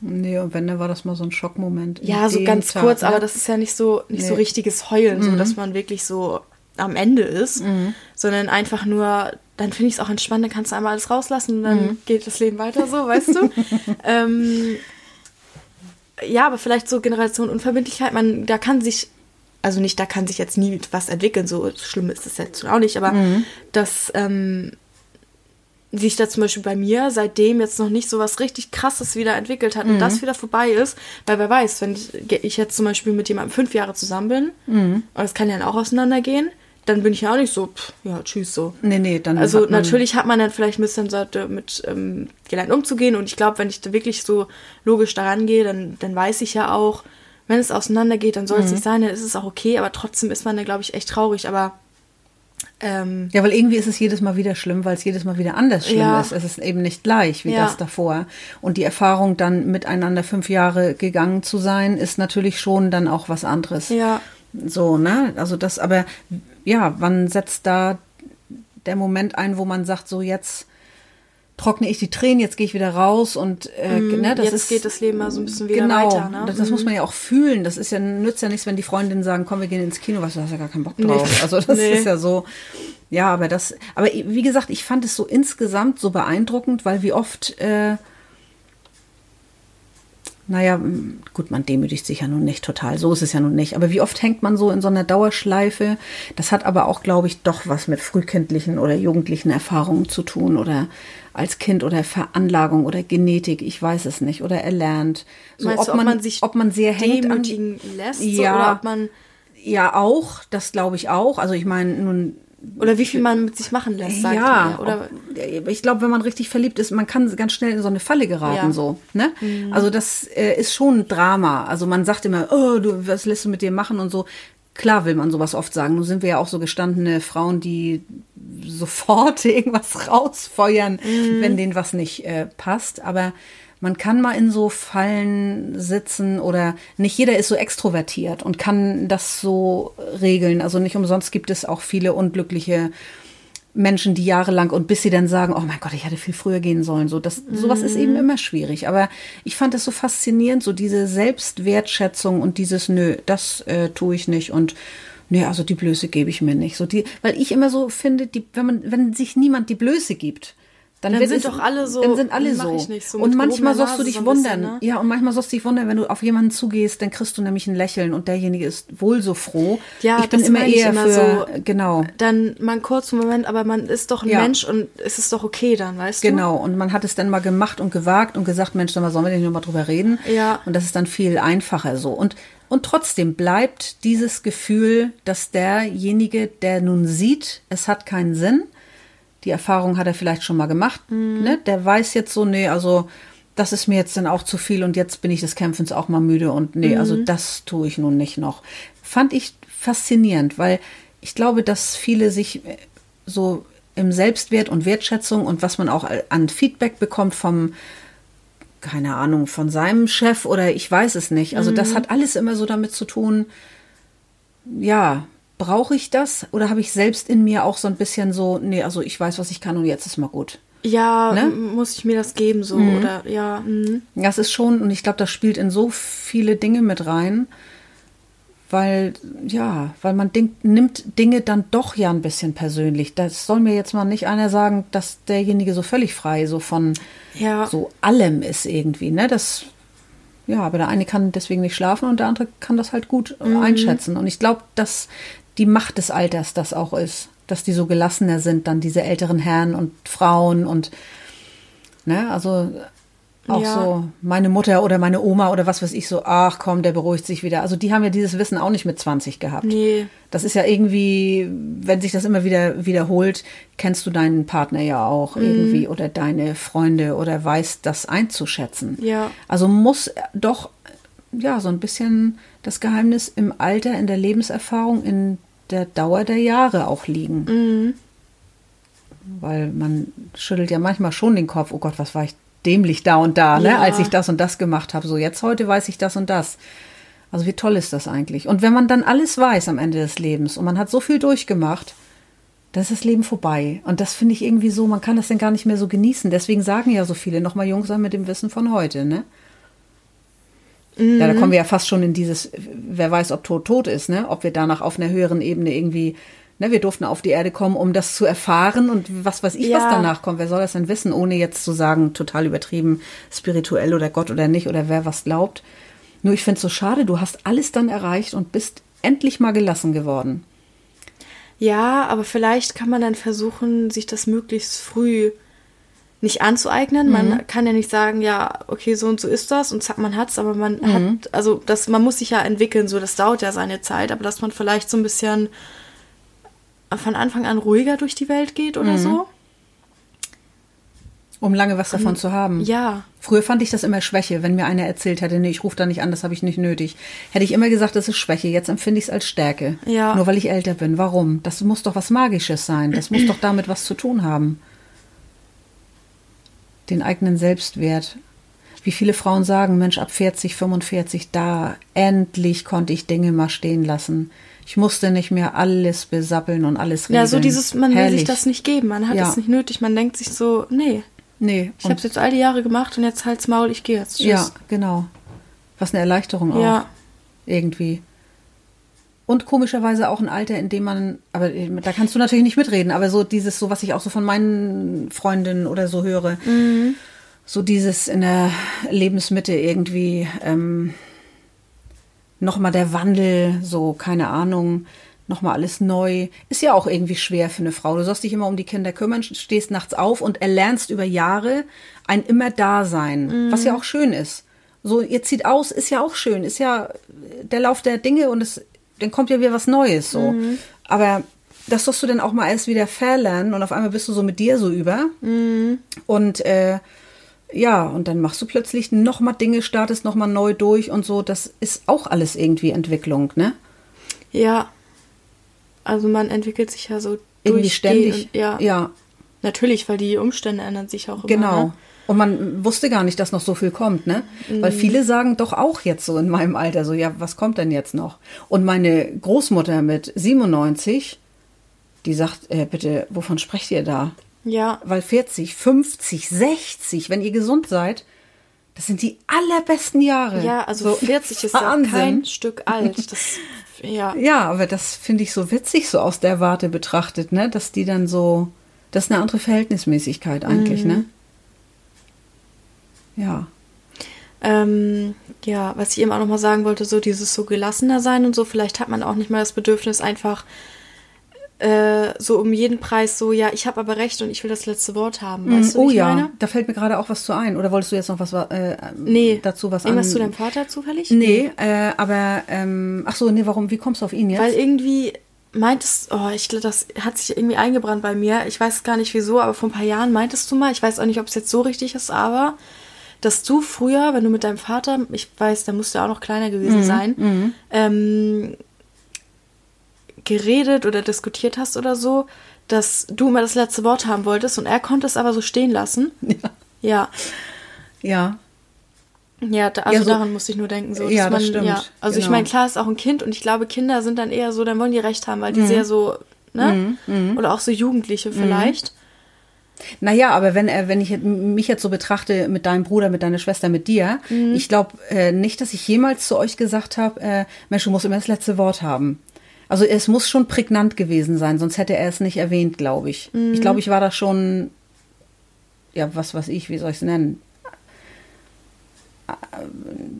Nee, und wenn, dann war das mal so ein Schockmoment. Ja, so ganz Tag, kurz, ne? aber das ist ja nicht so, nicht so Nee. richtiges Heulen, so dass man wirklich so am Ende ist, sondern einfach nur, dann finde ich es auch entspannt, dann kannst du einmal alles rauslassen und dann geht das Leben weiter so, weißt du? ähm, ja, aber vielleicht so Generation Unverbindlichkeit, man, da kann sich, also nicht, da kann sich jetzt nie was entwickeln, so schlimm ist das jetzt auch nicht, aber dass ähm, sich da zum Beispiel bei mir seitdem jetzt noch nicht so was richtig krasses wieder entwickelt hat und das wieder vorbei ist, weil wer weiß, wenn ich, ich jetzt zum Beispiel mit jemandem fünf Jahre zusammen bin, und das kann ja dann auch auseinandergehen, dann bin ich ja auch nicht so, pff, ja, tschüss so. Nee, nee, dann. Also natürlich hat man dann vielleicht ein bisschen so mit ähm, gelernt umzugehen und ich glaube, wenn ich da wirklich so logisch daran gehe, dann, dann weiß ich ja auch, wenn es auseinandergeht, dann soll es nicht sein, dann ist es auch okay, aber trotzdem ist man dann, glaube ich, echt traurig, aber ähm, Ja, weil irgendwie ist es jedes Mal wieder schlimm, weil es jedes Mal wieder anders schlimm Ja. ist. Es ist eben nicht gleich wie Ja. das davor. Und die Erfahrung, dann miteinander fünf Jahre gegangen zu sein, ist natürlich schon dann auch was anderes. ja, So, ne? Also das, aber ja, wann setzt da der Moment ein, wo man sagt, so jetzt trockne ich die Tränen, jetzt gehe ich wieder raus und äh, ne, das Mhm. jetzt ist geht das Leben mal so ein bisschen wieder genau, weiter. Ne? das, das muss man ja auch fühlen. Das ist ja nützt ja nichts, wenn die Freundinnen sagen, komm, wir gehen ins Kino, was du hast ja gar keinen Bock drauf. Nee. Also das Nee. ist ja so. Ja, aber das, aber wie gesagt, ich fand es so insgesamt so beeindruckend, weil wie oft äh, naja, gut, man demütigt sich ja nun nicht total, so ist es ja nun nicht. Aber wie oft hängt man so in so einer Dauerschleife? Das hat aber auch, glaube ich, doch was mit frühkindlichen oder jugendlichen Erfahrungen zu tun oder als Kind oder Veranlagung oder Genetik, ich weiß es nicht, oder erlernt. So, Meinst ob, du, ob man, man sich ob man sehr hängt an, demütigen lässt? Ja. So, oder ob man ja auch, das glaube ich auch. Also ich meine, nun oder wie viel man mit sich machen lässt, sagt ja, ja. Oder ob- ich glaube, wenn man richtig verliebt ist, man kann ganz schnell in so eine Falle geraten, Ja. Mhm. so. Ne? Also das äh, ist schon ein Drama. Also man sagt immer, oh, du, was lässt du mit dir machen und so. Klar will man sowas oft sagen. Nun sind wir ja auch so gestandene Frauen, die sofort irgendwas rausfeuern, Mhm. wenn denen was nicht äh, passt. Aber man kann mal in so Fallen sitzen oder nicht jeder ist so extrovertiert und kann das so regeln. Also nicht umsonst gibt es auch viele unglückliche Menschen, die jahrelang und bis sie dann sagen, oh mein Gott, ich hätte viel früher gehen sollen. So, das, sowas ist eben immer schwierig. Aber ich fand es so faszinierend, so diese Selbstwertschätzung und dieses, nö, das äh, tue ich nicht und nee, also die Blöße gebe ich mir nicht. So die, weil ich immer so finde, die, wenn man, wenn sich niemand die Blöße gibt, dann, Dann sind es, doch alle so, Dann sind alle so. ich nicht, so und manchmal sollst du dich so ein bisschen, wundern. ne? Ja, und manchmal sollst du dich wundern, wenn du auf jemanden zugehst, dann kriegst du nämlich ein Lächeln und derjenige ist wohl so froh. Ja, ich bin das immer eher immer für, so. genau. dann mal einen kurzen Moment, aber man ist doch ein Ja. Mensch und es ist doch okay dann, weißt Genau, und man hat es dann mal gemacht und gewagt und gesagt, Mensch, sag mal, sollen wir denn nochmal drüber reden? Ja. Und das ist dann viel einfacher so. Und, und trotzdem bleibt dieses Gefühl, dass derjenige, der nun sieht, es hat keinen Sinn, die Erfahrung hat er vielleicht schon mal gemacht, Mhm. ne? der weiß jetzt so, nee, also das ist mir jetzt dann auch zu viel und jetzt bin ich des Kämpfens auch mal müde und nee, also Mhm. das tue ich nun nicht noch. Fand ich faszinierend, weil ich glaube, dass viele sich äh, so im Selbstwert und Wertschätzung und was man auch an Feedback bekommt vom, keine Ahnung, von seinem Chef oder ich weiß es nicht. Also das hat alles immer so damit zu tun, ja, brauche ich das oder habe ich selbst in mir auch so ein bisschen so, nee, also ich weiß, was ich kann und jetzt ist mal gut. Ja, Ne? muss ich mir das geben so oder ja, mhm. Das ist schon, und ich glaube, das spielt in so viele Dinge mit rein, weil, ja, weil man denkt, nimmt Dinge dann doch ja ein bisschen persönlich. Das soll mir jetzt mal nicht einer sagen, dass derjenige so völlig frei so von ja. so allem ist irgendwie, ne? Das, ja, aber der eine kann deswegen nicht schlafen und der andere kann das halt gut äh, einschätzen. Und ich glaube, dass die Macht des Alters das auch ist, dass die so gelassener sind, dann diese älteren Herren und Frauen und, ne, also auch Ja. so meine Mutter oder meine Oma oder was weiß ich so, ach komm, der beruhigt sich wieder. Also die haben ja dieses Wissen auch nicht mit 20 gehabt. Nee. Das ist ja irgendwie, wenn sich das immer wieder wiederholt, kennst du deinen Partner ja auch Mhm. irgendwie oder deine Freunde oder weißt das einzuschätzen. Ja. Also muss doch ja so ein bisschen das Geheimnis im Alter, in der Lebenserfahrung, in der Dauer der Jahre auch liegen. Mhm. Weil man schüttelt ja manchmal schon den Kopf, oh Gott, was war ich dämlich da und da, ne, Ja. als ich das und das gemacht habe. So jetzt heute weiß ich das und das. Also wie toll ist das eigentlich? Und wenn man dann alles weiß am Ende des Lebens und man hat so viel durchgemacht, dann ist das Leben vorbei. Und das finde ich irgendwie so, man kann das dann gar nicht mehr so genießen. Deswegen sagen ja so viele, nochmal jung sein mit dem Wissen von heute, ne? Ja, da kommen wir ja fast schon in dieses, wer weiß, ob tot tot ist, ne? Ob wir danach auf einer höheren Ebene irgendwie, ne? Wir durften auf die Erde kommen, um das zu erfahren und was weiß ich, was Ja. danach kommt. Wer soll das denn wissen, ohne jetzt zu sagen, total übertrieben, spirituell oder Gott oder nicht oder wer was glaubt. Nur ich finde es so schade, du hast alles dann erreicht und bist endlich mal gelassen geworden. Ja, aber vielleicht kann man dann versuchen, sich das möglichst früh nicht anzueignen. Mhm. Man kann ja nicht sagen, ja, okay, so und so ist das und zack, man hat's, aber man Mhm. hat, also das, man muss sich ja entwickeln, so das dauert ja seine Zeit, aber dass man vielleicht so ein bisschen von Anfang an ruhiger durch die Welt geht Mhm. oder so. Um lange was davon zu haben. Ja. Früher fand ich das immer Schwäche, wenn mir einer erzählt hätte, nee, ich rufe da nicht an, das habe ich nicht nötig. Hätte ich immer gesagt, das ist Schwäche. Jetzt empfinde ich es als Stärke. Ja. Nur weil ich älter bin. Warum? Das muss doch was Magisches sein. Das muss doch damit was zu tun haben. Den eigenen Selbstwert. Wie viele Frauen sagen, Mensch, ab 40, 45, da endlich konnte ich Dinge mal stehen lassen. Ich musste nicht mehr alles besappeln und alles regeln. Ja, so dieses, man will Herrlich. sich das nicht geben, man hat Ja. es nicht nötig, man denkt sich so, nee, Nee. ich habe es jetzt all die Jahre gemacht und jetzt halt's Maul, ich gehe jetzt. Tschüss. Ja, genau. Was eine Erleichterung auch. Ja. Irgendwie. Und komischerweise auch ein Alter, in dem man, aber äh, da kannst du natürlich nicht mitreden, aber so dieses, so was ich auch so von meinen Freundinnen oder so höre, so dieses in der Lebensmitte irgendwie ähm, nochmal der Wandel, so keine Ahnung, nochmal alles neu. Ist ja auch irgendwie schwer für eine Frau. Du sollst dich immer um die Kinder kümmern, stehst nachts auf und erlernst über Jahre ein immer Dasein, mhm. was ja auch schön ist. So, ihr zieht aus, ist ja auch schön, ist ja der Lauf der Dinge und es, dann kommt ja wieder was Neues, so. Mhm. Aber das sollst du dann auch mal erst wieder verlernen und auf einmal bist du so mit dir so über. Mhm. Und äh, ja, und dann machst du plötzlich nochmal Dinge, startest nochmal neu durch und so. Das ist auch alles irgendwie Entwicklung, ne? Ja. Also man entwickelt sich ja so irgendwie ständig. Und, ja. ja. Natürlich, weil die Umstände ändern sich auch immer. Genau. Ne? Und man wusste gar nicht, dass noch so viel kommt, ne? Mhm. Weil viele sagen doch auch jetzt so in meinem Alter so, ja, was kommt denn jetzt noch? Und meine Großmutter mit 97, die sagt, äh, bitte, wovon sprecht ihr da? Ja. Weil 40, 50, 60, wenn ihr gesund seid, das sind die allerbesten Jahre. Ja, also so 40 ist ja kein Stück alt. Das, ja. ja, aber das finde ich so witzig, so aus der Warte betrachtet, ne? Dass die dann so, das ist eine andere Verhältnismäßigkeit eigentlich, mhm. ne? Ja. Ähm, ja, was ich eben auch noch mal sagen wollte, so dieses so gelassener sein und so, vielleicht hat man auch nicht mal das Bedürfnis, einfach äh, so um jeden Preis so, ja, ich habe aber recht und ich will das letzte Wort haben. Mm, weißt du, oh ja, meine? da fällt mir gerade auch was zu ein. Oder wolltest du jetzt noch was äh, nee. dazu was Irgendwas an? zu deinem Vater zufällig? Nee, äh, aber ähm, ach so, nee, warum? Wie kommst du auf ihn jetzt? Weil irgendwie meintest, oh, ich glaube, das hat sich irgendwie eingebrannt bei mir. Ich weiß gar nicht wieso, aber vor ein paar Jahren meintest du mal, ich weiß auch nicht, ob es jetzt so richtig ist, aber dass du früher, wenn du mit deinem Vater, ich weiß, da musst du auch noch kleiner gewesen mhm. sein, mhm. Ähm, geredet oder diskutiert hast oder so, dass du immer das letzte Wort haben wolltest und er konnte es aber so stehen lassen. Ja. Ja. Ja. Ja, da, also ja, so, daran musste ich nur denken. So, ja, man, das stimmt. Ja, also genau. ich meine, klar ist auch ein Kind und ich glaube, Kinder sind dann eher so, dann wollen die Recht haben, weil die mhm. sehr so, ne? Mhm. mhm. Oder auch so Jugendliche vielleicht. Mhm. Naja, aber wenn er, wenn ich mich jetzt so betrachte mit deinem Bruder, mit deiner Schwester, mit dir, mhm. ich glaube äh, nicht, dass ich jemals zu euch gesagt habe, äh, Mensch, du musst immer das letzte Wort haben. Also es muss schon prägnant gewesen sein, sonst hätte er es nicht erwähnt, glaube ich. Mhm. Ich glaube, ich war da schon, ja, was weiß ich, wie soll ich es nennen?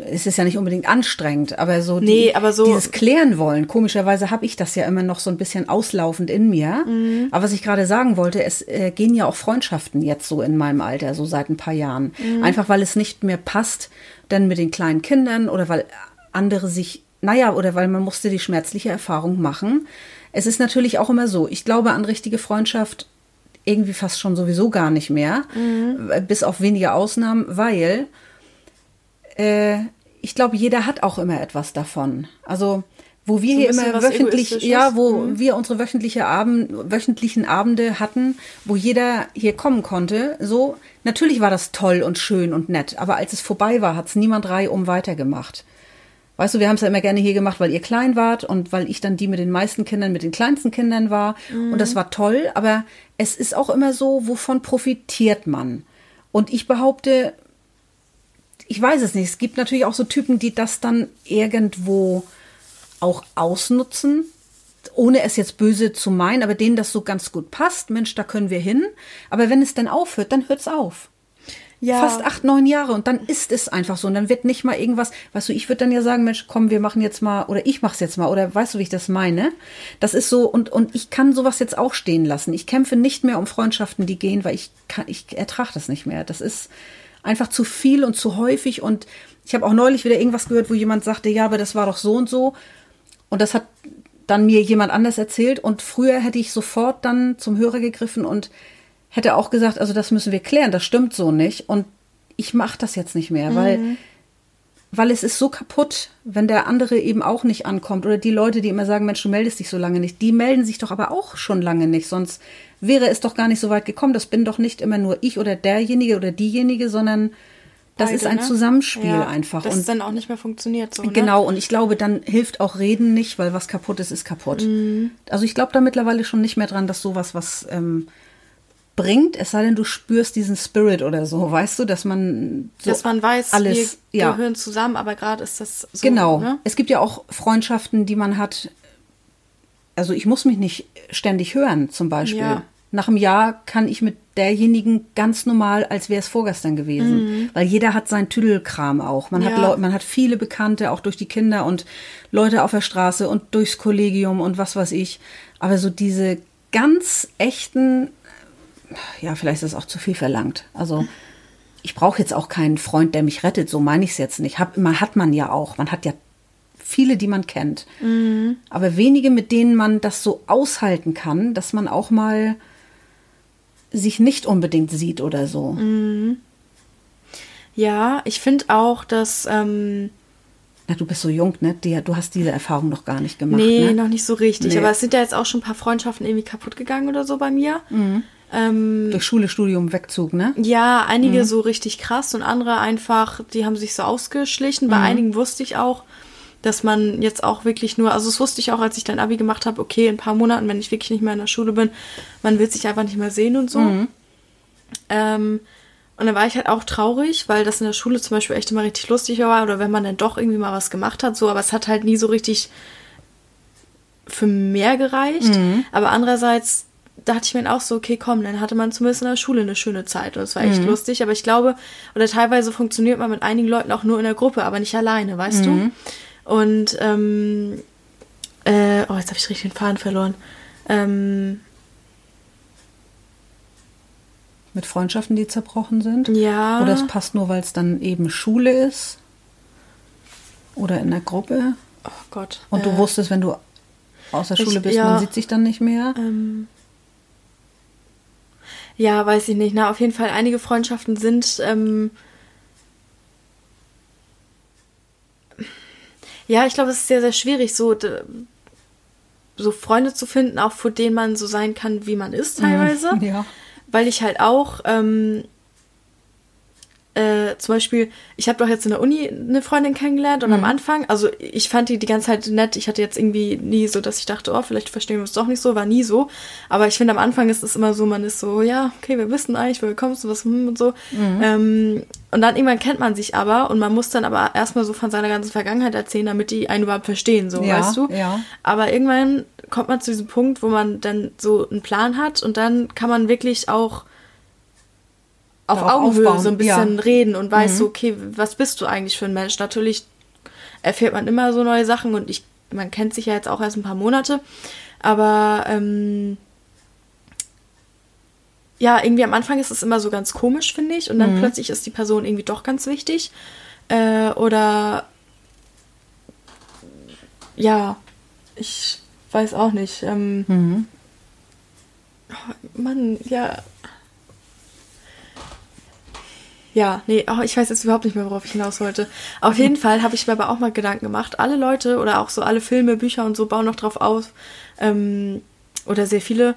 es ist ja nicht unbedingt anstrengend, aber so, nee, die, aber so dieses Klären wollen. Komischerweise habe ich das ja immer noch so ein bisschen auslaufend in mir. Mhm. Aber was ich gerade sagen wollte, es äh, gehen ja auch Freundschaften jetzt so in meinem Alter, so seit ein paar Jahren. Mhm. Einfach weil es nicht mehr passt, denn mit den kleinen Kindern oder weil andere sich naja, oder weil man musste die schmerzliche Erfahrung machen. Es ist natürlich auch immer so, ich glaube an richtige Freundschaft irgendwie fast schon sowieso gar nicht mehr, mhm. bis auf wenige Ausnahmen, weil äh, ich glaube, jeder hat auch immer etwas davon. Also wo wir hier immer wöchentlich, ja, wo mhm. wir unsere wöchentliche Abend, wöchentlichen Abende hatten, wo jeder hier kommen konnte, so, natürlich war das toll und schön und nett, aber als es vorbei war, hat es niemand reihum weitergemacht. Weißt du, wir haben es ja immer gerne hier gemacht, weil ihr klein wart und weil ich dann die mit den meisten Kindern, mit den kleinsten Kindern war. Mhm. Und das war toll, aber es ist auch immer so, wovon profitiert man? Und ich behaupte, ich weiß es nicht, es gibt natürlich auch so Typen, die das dann irgendwo auch ausnutzen, ohne es jetzt böse zu meinen, aber denen das so ganz gut passt. Mensch, da können wir hin. Aber wenn es dann aufhört, dann hört es auf ja. fast acht, neun Jahre und dann ist es einfach so und dann wird nicht mal irgendwas, weißt du, ich würde dann ja sagen, Mensch, komm, wir machen jetzt mal oder ich mach's jetzt mal oder weißt du, wie ich das meine? Das ist so und und ich kann sowas jetzt auch stehen lassen. Ich kämpfe nicht mehr um Freundschaften, die gehen, weil ich kann, ich ertrage das nicht mehr. Das ist einfach zu viel und zu häufig und ich habe auch neulich wieder irgendwas gehört, wo jemand sagte, ja, aber das war doch so und so und das hat dann mir jemand anders erzählt und früher hätte ich sofort dann zum Hörer gegriffen und hätte auch gesagt, also das müssen wir klären, das stimmt so nicht. Und ich mache das jetzt nicht mehr, weil, mhm. weil es ist so kaputt, wenn der andere eben auch nicht ankommt. Oder die Leute, die immer sagen, Mensch, du meldest dich so lange nicht, die melden sich doch aber auch schon lange nicht. Sonst wäre es doch gar nicht so weit gekommen. Das bin doch nicht immer nur ich oder derjenige oder diejenige, sondern das Beide, ist ein ne? Zusammenspiel ja, einfach. Das und dann auch nicht mehr funktioniert so. Ne? Genau, und ich glaube, dann hilft auch Reden nicht, weil was kaputt ist, ist kaputt. Mhm. Also ich glaube da mittlerweile schon nicht mehr dran, dass sowas, was ähm, bringt, es sei denn, du spürst diesen Spirit oder so, weißt du, dass man so dass man weiß, alles, wir ja. gehören zusammen, aber gerade ist das so. Genau. Ne? Es gibt ja auch Freundschaften, die man hat. Also ich muss mich nicht ständig hören, zum Beispiel. Ja. nach einem Jahr kann ich mit derjenigen ganz normal, als wäre es vorgestern gewesen. Mhm. Weil jeder hat seinen Tüdelkram auch. Man, hat Ja. Leu man hat viele Bekannte, auch durch die Kinder und Leute auf der Straße und durchs Kollegium und was weiß ich. Aber so diese ganz echten, ja, vielleicht ist es auch zu viel verlangt. Also ich brauche jetzt auch keinen Freund, der mich rettet, so meine ich es jetzt nicht. Hab, man hat man ja auch. Man hat ja viele, die man kennt. Aber wenige, mit denen man das so aushalten kann, dass man auch mal sich nicht unbedingt sieht oder so. Ja, ich finde auch, dass. Ähm, Na, du bist so jung, ne? Du hast diese Erfahrung noch gar nicht gemacht. nee, ne? noch nicht so richtig. Nee. Aber es sind ja jetzt auch schon ein paar Freundschaften irgendwie kaputt gegangen oder so bei mir. Mhm. Ähm, Durch Schule, Studium, Wegzug, ne? ja, Mhm. einige so richtig krass und andere einfach, die haben sich so ausgeschlichen. Mhm. Bei einigen wusste ich auch, dass man jetzt auch wirklich nur, also das wusste ich auch, als ich dann Abi gemacht habe, okay, in ein paar Monaten, wenn ich wirklich nicht mehr in der Schule bin, man wird sich einfach nicht mehr sehen und so. Mhm. Ähm, und dann war ich halt auch traurig, weil das in der Schule zum Beispiel echt immer richtig lustig war oder wenn man dann doch irgendwie mal was gemacht hat, so, aber es hat halt nie so richtig für mehr gereicht. Mhm. Aber andererseits dachte ich mir dann auch so, okay, komm, dann hatte man zumindest in der Schule eine schöne Zeit und es war Mhm. echt lustig. Aber ich glaube, oder teilweise funktioniert man mit einigen Leuten auch nur in der Gruppe, aber nicht alleine, weißt Mhm. du? Und, ähm, äh, oh, jetzt habe ich richtig den Faden verloren. Ähm, Mit Freundschaften, die zerbrochen sind. ja. Oder es passt nur, weil es dann eben Schule ist. Oder in der Gruppe. oh Gott. Und du äh, wusstest, wenn du aus der ich- Schule bist, ja. man sieht sich dann nicht mehr. Ähm, ja, weiß ich nicht. Na, auf jeden Fall, einige Freundschaften sind. Ähm, ja, ich glaube, es ist sehr, sehr schwierig, so, so Freunde zu finden, auch vor denen man so sein kann, wie man ist, teilweise. Ja. Weil ich halt auch. Ähm, äh, zum Beispiel, ich habe doch jetzt in der Uni eine Freundin kennengelernt und am Anfang, also ich fand die die ganze Zeit nett. Ich hatte jetzt irgendwie nie so, dass ich dachte, oh, vielleicht verstehen wir uns doch nicht so, war nie so. Aber ich finde, am Anfang ist es immer so, man ist so, ja, okay, wir wissen eigentlich, woher kommst du, was hm, und so. Ähm, und dann irgendwann kennt man sich aber und man muss dann aber erstmal so von seiner ganzen Vergangenheit erzählen, damit die einen überhaupt verstehen, so, Ja, weißt du? ja. Aber irgendwann kommt man zu diesem Punkt, wo man dann so einen Plan hat und dann kann man wirklich auch auf Augenhöhe aufbauen, so ein bisschen ja. reden und weiß so, okay, was bist du eigentlich für ein Mensch? Natürlich erfährt man immer so neue Sachen und ich, man kennt sich ja jetzt auch erst ein paar Monate, aber ähm, ja, irgendwie am Anfang ist es immer so ganz komisch, finde ich, und dann plötzlich ist die Person irgendwie doch ganz wichtig. Äh, oder ja, ich weiß auch nicht. Ähm, Mhm. oh, Mann, ja. Ja, nee, oh, ich weiß jetzt überhaupt nicht mehr, worauf ich hinaus wollte. Auf jeden Fall habe ich mir aber auch mal Gedanken gemacht. Alle Leute oder auch so alle Filme, Bücher und so bauen noch drauf auf, ähm, oder sehr viele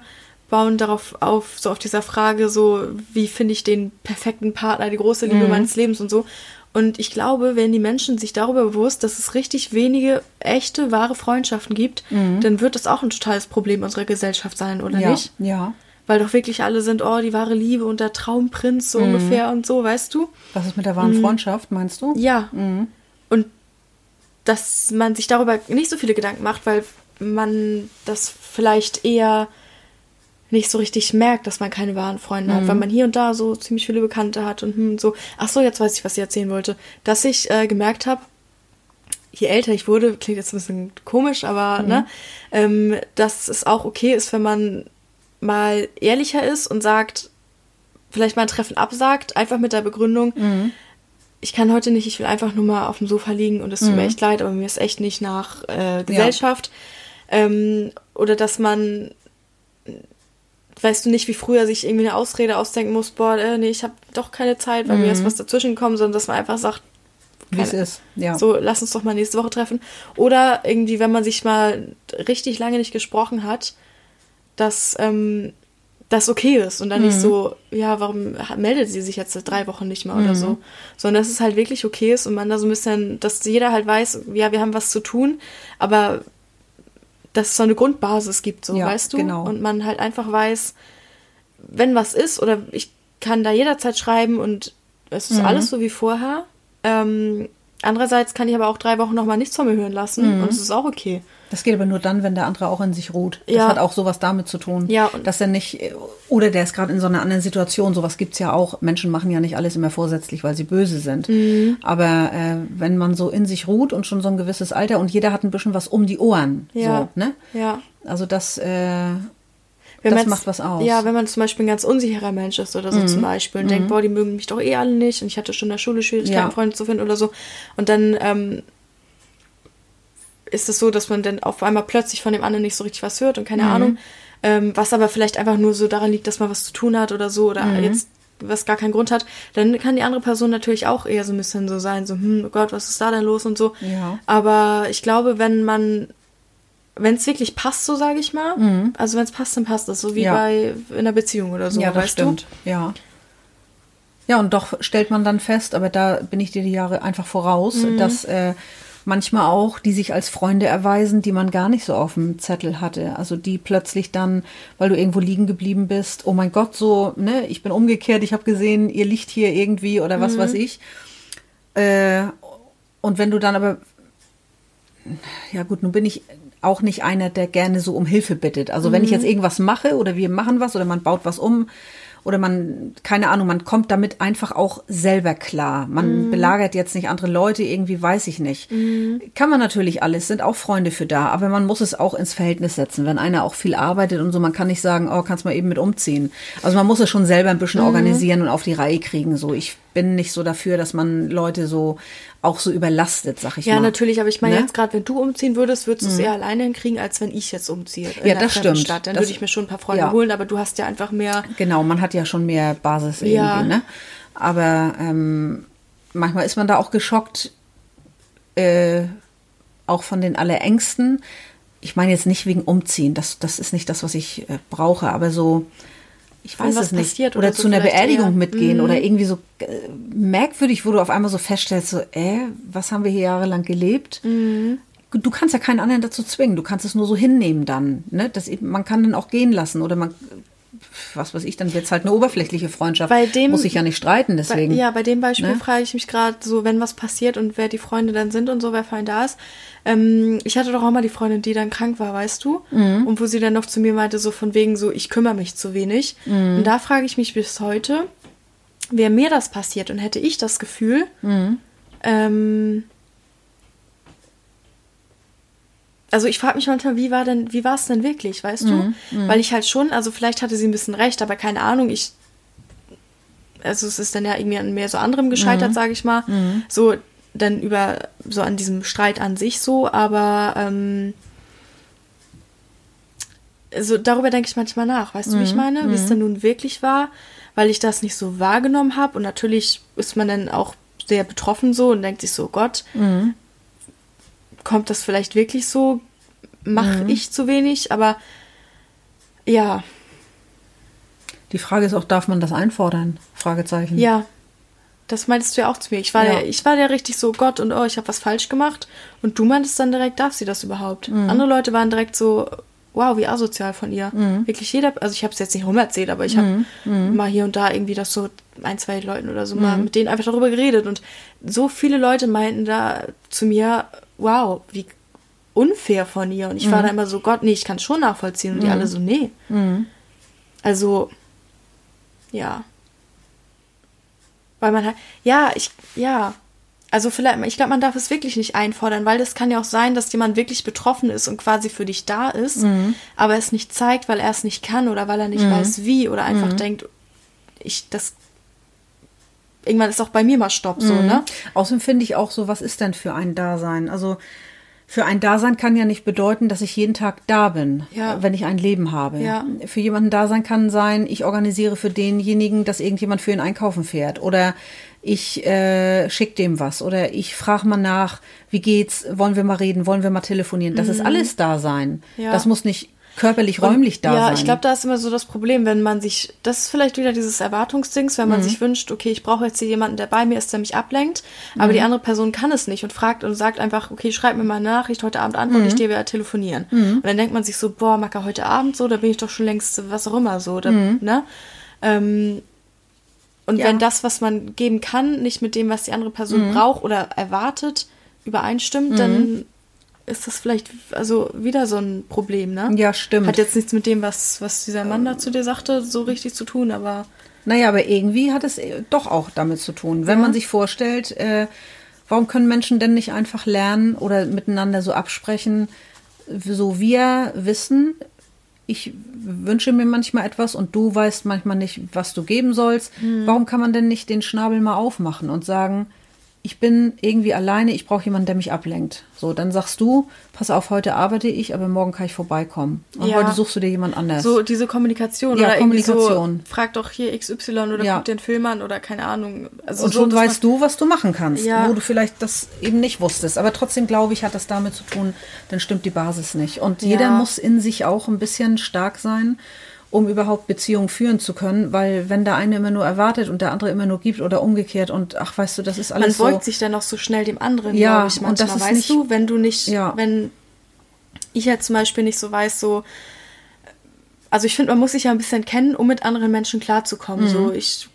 bauen darauf auf, so auf dieser Frage, so, wie finde ich den perfekten Partner, die große Liebe meines Lebens und so. Und ich glaube, wenn die Menschen sich darüber bewusst, dass es richtig wenige echte, wahre Freundschaften gibt, dann wird das auch ein totales Problem unserer Gesellschaft sein, oder ja. nicht? Ja. Weil doch wirklich alle sind, oh, die wahre Liebe und der Traumprinz so ungefähr und so, weißt du? Was ist mit der wahren Freundschaft, meinst du? Ja. Und dass man sich darüber nicht so viele Gedanken macht, weil man das vielleicht eher nicht so richtig merkt, dass man keine wahren Freunde hat, weil man hier und da so ziemlich viele Bekannte hat und hm, so. Ach so, jetzt weiß ich, was ich erzählen wollte. Dass ich äh, gemerkt habe, je älter ich wurde, klingt jetzt ein bisschen komisch, aber ne, ähm, dass es auch okay ist, wenn man mal ehrlicher ist und sagt, vielleicht mal ein Treffen absagt, einfach mit der Begründung, ich kann heute nicht, ich will einfach nur mal auf dem Sofa liegen und es tut mir echt leid, aber mir ist echt nicht nach äh, Gesellschaft. Ähm, oder dass man, weißt du nicht, wie früher sich irgendwie eine Ausrede ausdenken muss, boah, äh, nee, ich habe doch keine Zeit, weil mir ist was dazwischen gekommen, sondern dass man einfach sagt, Wie es ist. Ja. so, lass uns doch mal nächste Woche treffen. Oder irgendwie, wenn man sich mal richtig lange nicht gesprochen hat, dass ähm, das okay ist und dann nicht so, ja, warum meldet sie sich jetzt seit drei Wochen nicht mehr oder so, sondern dass es halt wirklich okay ist und man da so ein bisschen, dass jeder halt weiß, ja, wir haben was zu tun, aber dass es so eine Grundbasis gibt, so, Ja, weißt du? genau. Und man halt einfach weiß, wenn was ist oder ich kann da jederzeit schreiben und es ist alles so wie vorher. Ähm, Andererseits kann ich aber auch drei Wochen nochmal nichts von mir hören lassen und es ist auch okay. Das geht aber nur dann, wenn der andere auch in sich ruht. Das Ja. hat auch sowas damit zu tun. Ja, und- dass er nicht, oder der ist gerade in so einer anderen Situation, sowas gibt's ja auch. Menschen machen ja nicht alles immer vorsätzlich, weil sie böse sind. Mhm. Aber äh, wenn man so in sich ruht und schon so ein gewisses Alter und jeder hat ein bisschen was um die Ohren. Ja. So, ne? Ja. Also das, äh, Wenn das macht was aus. Mhm. Ja, wenn man zum Beispiel ein ganz unsicherer Mensch ist oder so zum Beispiel und denkt, boah, die mögen mich doch eh alle nicht und ich hatte schon in der Schule Schwierigkeiten, Ja. Freunde zu finden oder so. Und dann ähm, ist es so, dass man dann auf einmal plötzlich von dem anderen nicht so richtig was hört und keine Mhm. Ahnung. Ähm, was aber vielleicht einfach nur so daran liegt, dass man was zu tun hat oder so oder Mhm. jetzt was gar keinen Grund hat, dann kann die andere Person natürlich auch eher so ein bisschen so sein, so, hm, oh Gott, was ist da denn los und so. Ja. Aber ich glaube, wenn man, wenn es wirklich passt, so sage ich mal, also wenn es passt, dann passt es, so wie Mhm. Ja. bei in einer Beziehung oder so, ja, das weißt stimmt. Ja. Ja, und doch stellt man dann fest, aber da bin ich dir die Jahre einfach voraus, Mhm. dass äh, manchmal auch, die sich als Freunde erweisen, die man gar nicht so auf dem Zettel hatte. Also die plötzlich dann, weil du irgendwo liegen geblieben bist, oh mein Gott, so, ne, ich bin umgekehrt, ich habe gesehen, ihr liegt hier irgendwie oder Mhm. was weiß ich. Äh, und wenn du dann aber ja gut, nun bin ich auch nicht einer, der gerne so um Hilfe bittet. Also wenn ich Mhm. jetzt irgendwas mache oder wir machen was oder man baut was um oder man, keine Ahnung, man kommt damit einfach auch selber klar. Mhm. Man belagert jetzt nicht andere Leute, irgendwie weiß ich nicht. Kann man natürlich alles, sind auch Freunde für da, aber man muss es auch ins Verhältnis setzen. Wenn einer auch viel arbeitet und so, man kann nicht sagen, oh, kannst mal eben mit umziehen. Also man muss es schon selber ein bisschen Mhm. organisieren und auf die Reihe kriegen. So, ich bin nicht so dafür, dass man Leute so auch so überlastet, sag ich Ja, mal. natürlich, aber ich meine Ne? jetzt gerade, wenn du umziehen würdest, würdest du es eher alleine hinkriegen, als wenn ich jetzt umziehe. Ja, das stimmt. Stadt. Dann Das- würde ich mir schon ein paar Freunde ja. holen, aber du hast ja einfach mehr. Genau, man hat ja schon mehr Basis irgendwie, Ja. ne? Aber ähm, manchmal ist man da auch geschockt, äh, auch von den Allerängsten. Ich meine jetzt nicht wegen Umziehen, das, das ist nicht das, was ich äh, brauche, aber so, ich weiß was es nicht. passiert oder oder so zu einer Beerdigung eher. Mhm. mitgehen oder irgendwie so äh, merkwürdig, wo du auf einmal so feststellst, so, äh, was haben wir hier jahrelang gelebt? Mhm. Du kannst ja keinen anderen dazu zwingen, du kannst es nur so hinnehmen dann. Ne? Das, man kann dann auch gehen lassen oder man, was weiß ich, dann wird es halt eine oberflächliche Freundschaft. Bei dem- Muss ich ja nicht streiten, deswegen. Bei, ja, bei dem Beispiel Ne? frage ich mich gerade so, wenn was passiert und wer die Freunde dann sind und so, wer für einen da ist. Ähm, ich hatte doch auch mal die Freundin, die dann krank war, weißt du? Mhm. Und wo sie dann noch zu mir meinte, so von wegen so, ich kümmere mich zu wenig. Mhm. Und da frage ich mich bis heute, wäre mir das passiert und hätte ich das Gefühl, Mhm. ähm, also ich frage mich manchmal, wie war denn, wie war es denn wirklich, weißt Mhm, du? Weil ich halt schon, also vielleicht hatte sie ein bisschen recht, aber keine Ahnung, ich, also es ist dann ja irgendwie an mehr so anderem gescheitert, Mhm. sage ich mal. So dann über, so an diesem Streit an sich so, aber ähm, also darüber denke ich manchmal nach, weißt du, wie Mhm, ich meine? Wie es denn nun wirklich war, weil ich das nicht so wahrgenommen habe und natürlich ist man dann auch sehr betroffen so und denkt sich so, Gott, Mhm. Kommt das vielleicht wirklich so? Mache Mhm. ich zu wenig? Aber ja, Die Frage ist auch, darf man das einfordern? Fragezeichen. ja. Das meintest du ja auch zu mir. Ich war, Ja. der, ich war der richtig so, Gott und oh, ich habe was falsch gemacht. Und du meintest dann direkt, darf sie das überhaupt? Mhm. Andere Leute waren direkt so, wow, wie asozial von ihr. Mhm. Wirklich jeder, also ich habe es jetzt nicht rumerzählt, aber ich habe mal hier und da irgendwie das so ein, zwei Leuten oder so Mhm. mal mit denen einfach darüber geredet. Und so viele Leute meinten da zu mir, wow, wie unfair von ihr. Und ich Mhm. war da immer so, Gott, nee, ich kann es schon nachvollziehen. Und die alle so, nee. Mhm. Also, ja. Weil man halt, ja, ich, ja. Also vielleicht, ich glaube, man darf es wirklich nicht einfordern, weil das kann ja auch sein, dass jemand wirklich betroffen ist und quasi für dich da ist, Mhm. aber es nicht zeigt, weil er es nicht kann oder weil er nicht weiß wie oder einfach Mhm. denkt, ich, das, irgendwann ist auch bei mir mal Stopp, so, Mhm. ne? Außerdem finde ich auch so, was ist denn für ein Dasein? Also für ein Dasein kann ja nicht bedeuten, dass ich jeden Tag da bin, Ja. wenn ich ein Leben habe. Ja. Für jemanden Dasein kann sein, ich organisiere für denjenigen, dass irgendjemand für ihn einkaufen fährt oder ich äh, schick dem was oder ich frage mal nach, wie geht's, wollen wir mal reden, wollen wir mal telefonieren. Das ist alles Dasein. Ja. Das muss nicht körperlich, räumlich da ja, sein. ich glaube, da ist immer so das Problem, wenn man sich, das ist vielleicht wieder dieses Erwartungsdings, wenn man Mhm. sich wünscht, okay, ich brauche jetzt hier jemanden, der bei mir ist, der mich ablenkt, aber Mhm. die andere Person kann es nicht und fragt und sagt einfach, okay, schreib mir mal eine Nachricht, heute Abend antworte Mhm. ich dir, wir telefonieren. Und dann denkt man sich so, boah, Macker, heute Abend so, da bin ich doch schon längst, was auch immer so, da, Mhm. ne? Ähm, Und Ja. wenn das, was man geben kann, nicht mit dem, was die andere Person Mhm. braucht oder erwartet, übereinstimmt, dann ist das vielleicht also wieder so ein Problem, ne? Ja, stimmt. Hat jetzt nichts mit dem, was, was dieser Mann da zu dir sagte, so richtig zu tun, aber Naja, aber irgendwie hat es äh, doch auch damit zu tun. Wenn Ja. man sich vorstellt, äh, warum können Menschen denn nicht einfach lernen oder miteinander so absprechen, so wir wissen, ich wünsche mir manchmal etwas und du weißt manchmal nicht, was du geben sollst. Warum kann man denn nicht den Schnabel mal aufmachen und sagen, ich bin irgendwie alleine, ich brauche jemanden, der mich ablenkt. So, dann sagst du, pass auf, heute arbeite ich, aber morgen kann ich vorbeikommen. Und Ja. heute suchst du dir jemand anders. so diese Kommunikation Ja, oder Kommunikation. so, frag doch hier XY oder Ja. guck den Film an oder keine Ahnung. Also und so, schon weißt du, was du machen kannst, Ja. wo du vielleicht das eben nicht wusstest. Aber trotzdem glaube ich, hat das damit zu tun, dann stimmt die Basis nicht. Und jeder muss in sich auch ein bisschen stark sein, um überhaupt Beziehungen führen zu können. Weil wenn der eine immer nur erwartet und der andere immer nur gibt oder umgekehrt und ach, weißt du, das ist man alles beugt so. sich dann auch so schnell dem anderen, Ja, glaube ich, und manchmal. das ist weißt nicht- du, wenn du nicht, Ja. wenn ich jetzt zum Beispiel nicht so weiß, so, also ich finde, man muss sich ja ein bisschen kennen, um mit anderen Menschen klarzukommen. So, Mhm. ich,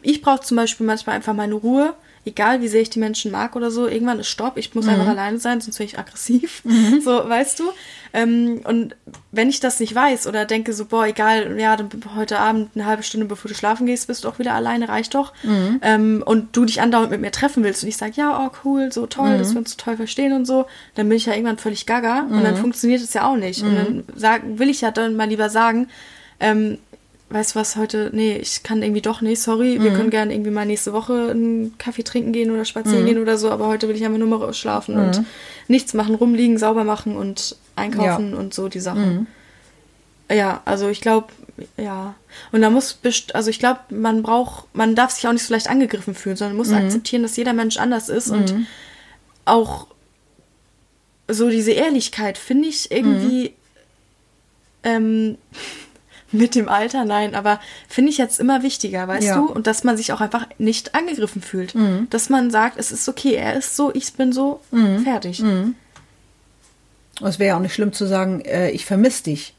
ich brauche zum Beispiel manchmal einfach meine Ruhe, egal wie sehr ich die Menschen mag oder so. Irgendwann ist Stopp, ich muss Mhm. einfach alleine sein, sonst werde ich aggressiv. So, weißt du? Ähm, und wenn ich das nicht weiß oder denke so, boah, egal, ja, dann heute Abend eine halbe Stunde bevor du schlafen gehst, bist du auch wieder alleine, reicht doch. Mhm. Ähm, und du dich andauernd mit mir treffen willst und ich sage, ja, oh cool, so toll, Mhm. dass wir uns so toll verstehen und so, dann bin ich ja irgendwann völlig gaga und dann funktioniert es ja auch nicht. Und dann sagen, will ich ja dann mal lieber sagen, ähm, weißt du was, heute, nee, ich kann irgendwie doch nicht, sorry, wir können gerne irgendwie mal nächste Woche einen Kaffee trinken gehen oder spazieren gehen oder so, aber heute will ich einfach nur mal schlafen und nichts machen, rumliegen, sauber machen und einkaufen und so die Sachen. Ja, also ich glaube, ja. Und da muss, best also ich glaube, man braucht, man darf sich auch nicht so leicht angegriffen fühlen, sondern muss akzeptieren, dass jeder Mensch anders ist und auch so diese Ehrlichkeit finde ich irgendwie ähm, mit dem Alter, nein, aber finde ich jetzt immer wichtiger, weißt Ja. du? Und dass man sich auch einfach nicht angegriffen fühlt. Dass man sagt, es ist okay, er ist so, ich bin so, fertig. Und es wäre ja auch nicht schlimm zu sagen, äh, ich vermisse dich.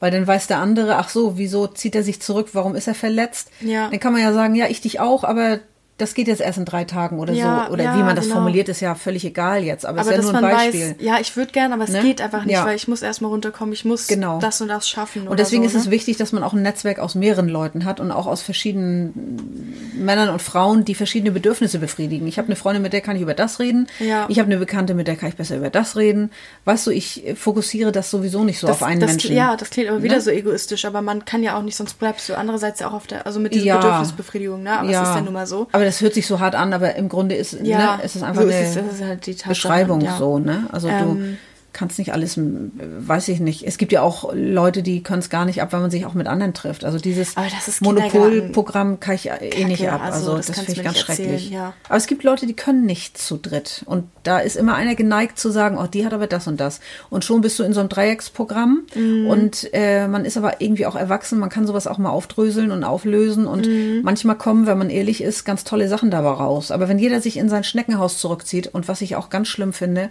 Weil dann weiß der andere, ach so, wieso zieht er sich zurück, warum ist er verletzt? Ja. Dann kann man ja sagen, ja, ich dich auch, aber das geht jetzt erst in drei Tagen oder Ja, so. Oder ja, wie man das genau. formuliert, ist ja völlig egal jetzt. Aber, Aber es ist ja nur ein Beispiel. weiß, ja, ich würde gern, aber es Ne? geht einfach nicht, Ja. weil ich muss erstmal runterkommen, ich muss Genau. das und das schaffen. Und deswegen oder ist so, es ne? wichtig, dass man auch ein Netzwerk aus mehreren Leuten hat und auch aus verschiedenen Männern und Frauen, die verschiedene Bedürfnisse befriedigen. Ich habe eine Freundin, mit der kann ich über das reden. Ja. Ich habe eine Bekannte, mit der kann ich besser über das reden. Weißt du, ich fokussiere das sowieso nicht so das, auf einen das, Menschen. Ja, das klingt aber wieder Ne? so egoistisch, aber man kann ja auch nicht, sonst bleibst du andererseits ja auch auf der, also mit dieser. Bedürfnisbefriedigung, ne? Aber es ist ja nun mal so. Aber das hört sich so hart an, aber im Grunde ist, Ja, ne, ist es einfach so eine ist es, ist halt Beschreibung ja. so, ne? Also du Kannst nicht alles, weiß ich nicht. Es gibt ja auch Leute, die können es gar nicht ab, wenn man sich auch mit anderen trifft. Also dieses Monopolprogramm kann ich eh nicht ab. also Also, das das, finde ich ganz erzählen, schrecklich. ja. Aber es gibt Leute, die können nicht zu dritt. Und da ist immer einer geneigt zu sagen, oh, die hat aber das und das. Und schon bist du in so einem Dreiecksprogramm. Mhm. Und äh, man ist aber irgendwie auch erwachsen. Man kann sowas auch mal aufdröseln und auflösen. Und Mhm. manchmal kommen, wenn man ehrlich ist, ganz tolle Sachen dabei raus. Aber wenn jeder sich in sein Schneckenhaus zurückzieht und was ich auch ganz schlimm finde,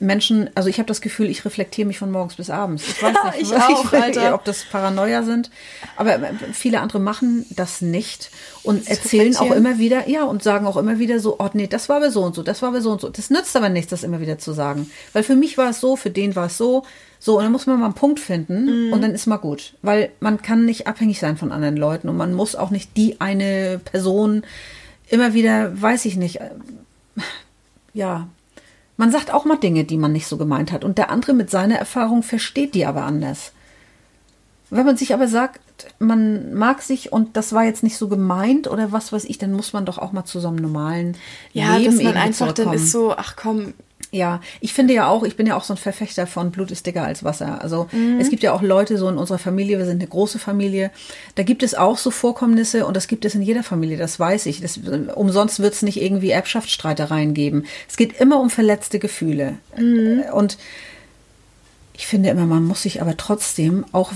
Menschen, also ich habe das Gefühl, ich reflektiere mich von morgens bis abends. Ich weiß nicht, Ich auch, Alter. ob das Paranoia sind, aber viele andere machen das nicht und erzählen auch immer wieder, ja, und sagen auch immer wieder so, oh nee, das war aber so und so, das war aber so und so. Das nützt aber nichts, das immer wieder zu sagen, weil für mich war es so, für den war es so, so und dann muss man mal einen Punkt finden und dann ist mal gut, weil man kann nicht abhängig sein von anderen Leuten und man muss auch nicht die eine Person immer wieder, weiß ich nicht, äh, ja, man sagt auch mal Dinge, die man nicht so gemeint hat. Und der andere mit seiner Erfahrung versteht die aber anders. Wenn man sich aber sagt, man mag sich und das war jetzt nicht so gemeint oder was weiß ich, dann muss man doch auch mal zu so einem normalen Ja, Leben dass man einfach dann ist so, ach komm, Ja, ich finde ja auch, ich bin ja auch so ein Verfechter von Blut ist dicker als Wasser. Also Mhm. es gibt ja auch Leute so in unserer Familie, wir sind eine große Familie, da gibt es auch so Vorkommnisse und das gibt es in jeder Familie, das weiß ich. Das, umsonst wird es nicht irgendwie Erbschaftsstreitereien geben. Es geht immer um verletzte Gefühle. Mhm. Und ich finde immer, man muss sich aber trotzdem auch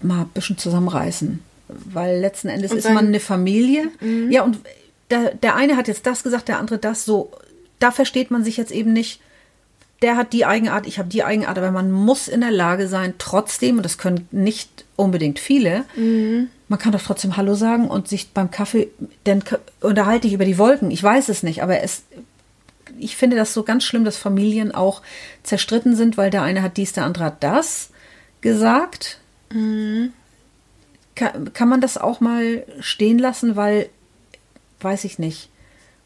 mal ein bisschen zusammenreißen. Weil letzten Endes Und ist man eine Familie. Ja, und der, der eine hat jetzt das gesagt, der andere das so. Da versteht man sich jetzt eben nicht. Der hat die Eigenart, ich habe die Eigenart, aber man muss in der Lage sein, trotzdem, und das können nicht unbedingt viele, man kann doch trotzdem Hallo sagen und sich beim Kaffee, dann unterhalte ich über die Wolken. Ich weiß es nicht, aber es, ich finde das so ganz schlimm, dass Familien auch zerstritten sind, weil der eine hat dies, der andere hat das gesagt. Mhm. Kann, kann man das auch mal stehen lassen, weil, weiß ich nicht.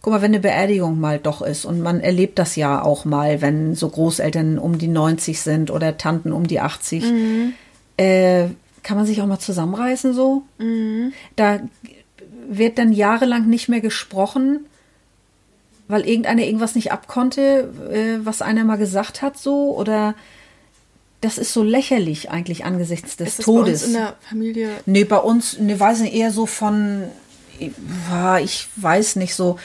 Guck mal, wenn eine Beerdigung mal doch ist und man erlebt das ja auch mal, wenn so Großeltern um die 90 sind oder Tanten um die 80, mhm. äh, kann man sich auch mal zusammenreißen so. Mhm. Da wird dann jahrelang nicht mehr gesprochen, weil irgendeiner irgendwas nicht abkonnte, äh, was einer mal gesagt hat so oder das ist so lächerlich eigentlich angesichts des ist das Todes. Bei uns in der Familie? Nee, bei uns, ne, weiß nicht, eher so von, ich weiß nicht, so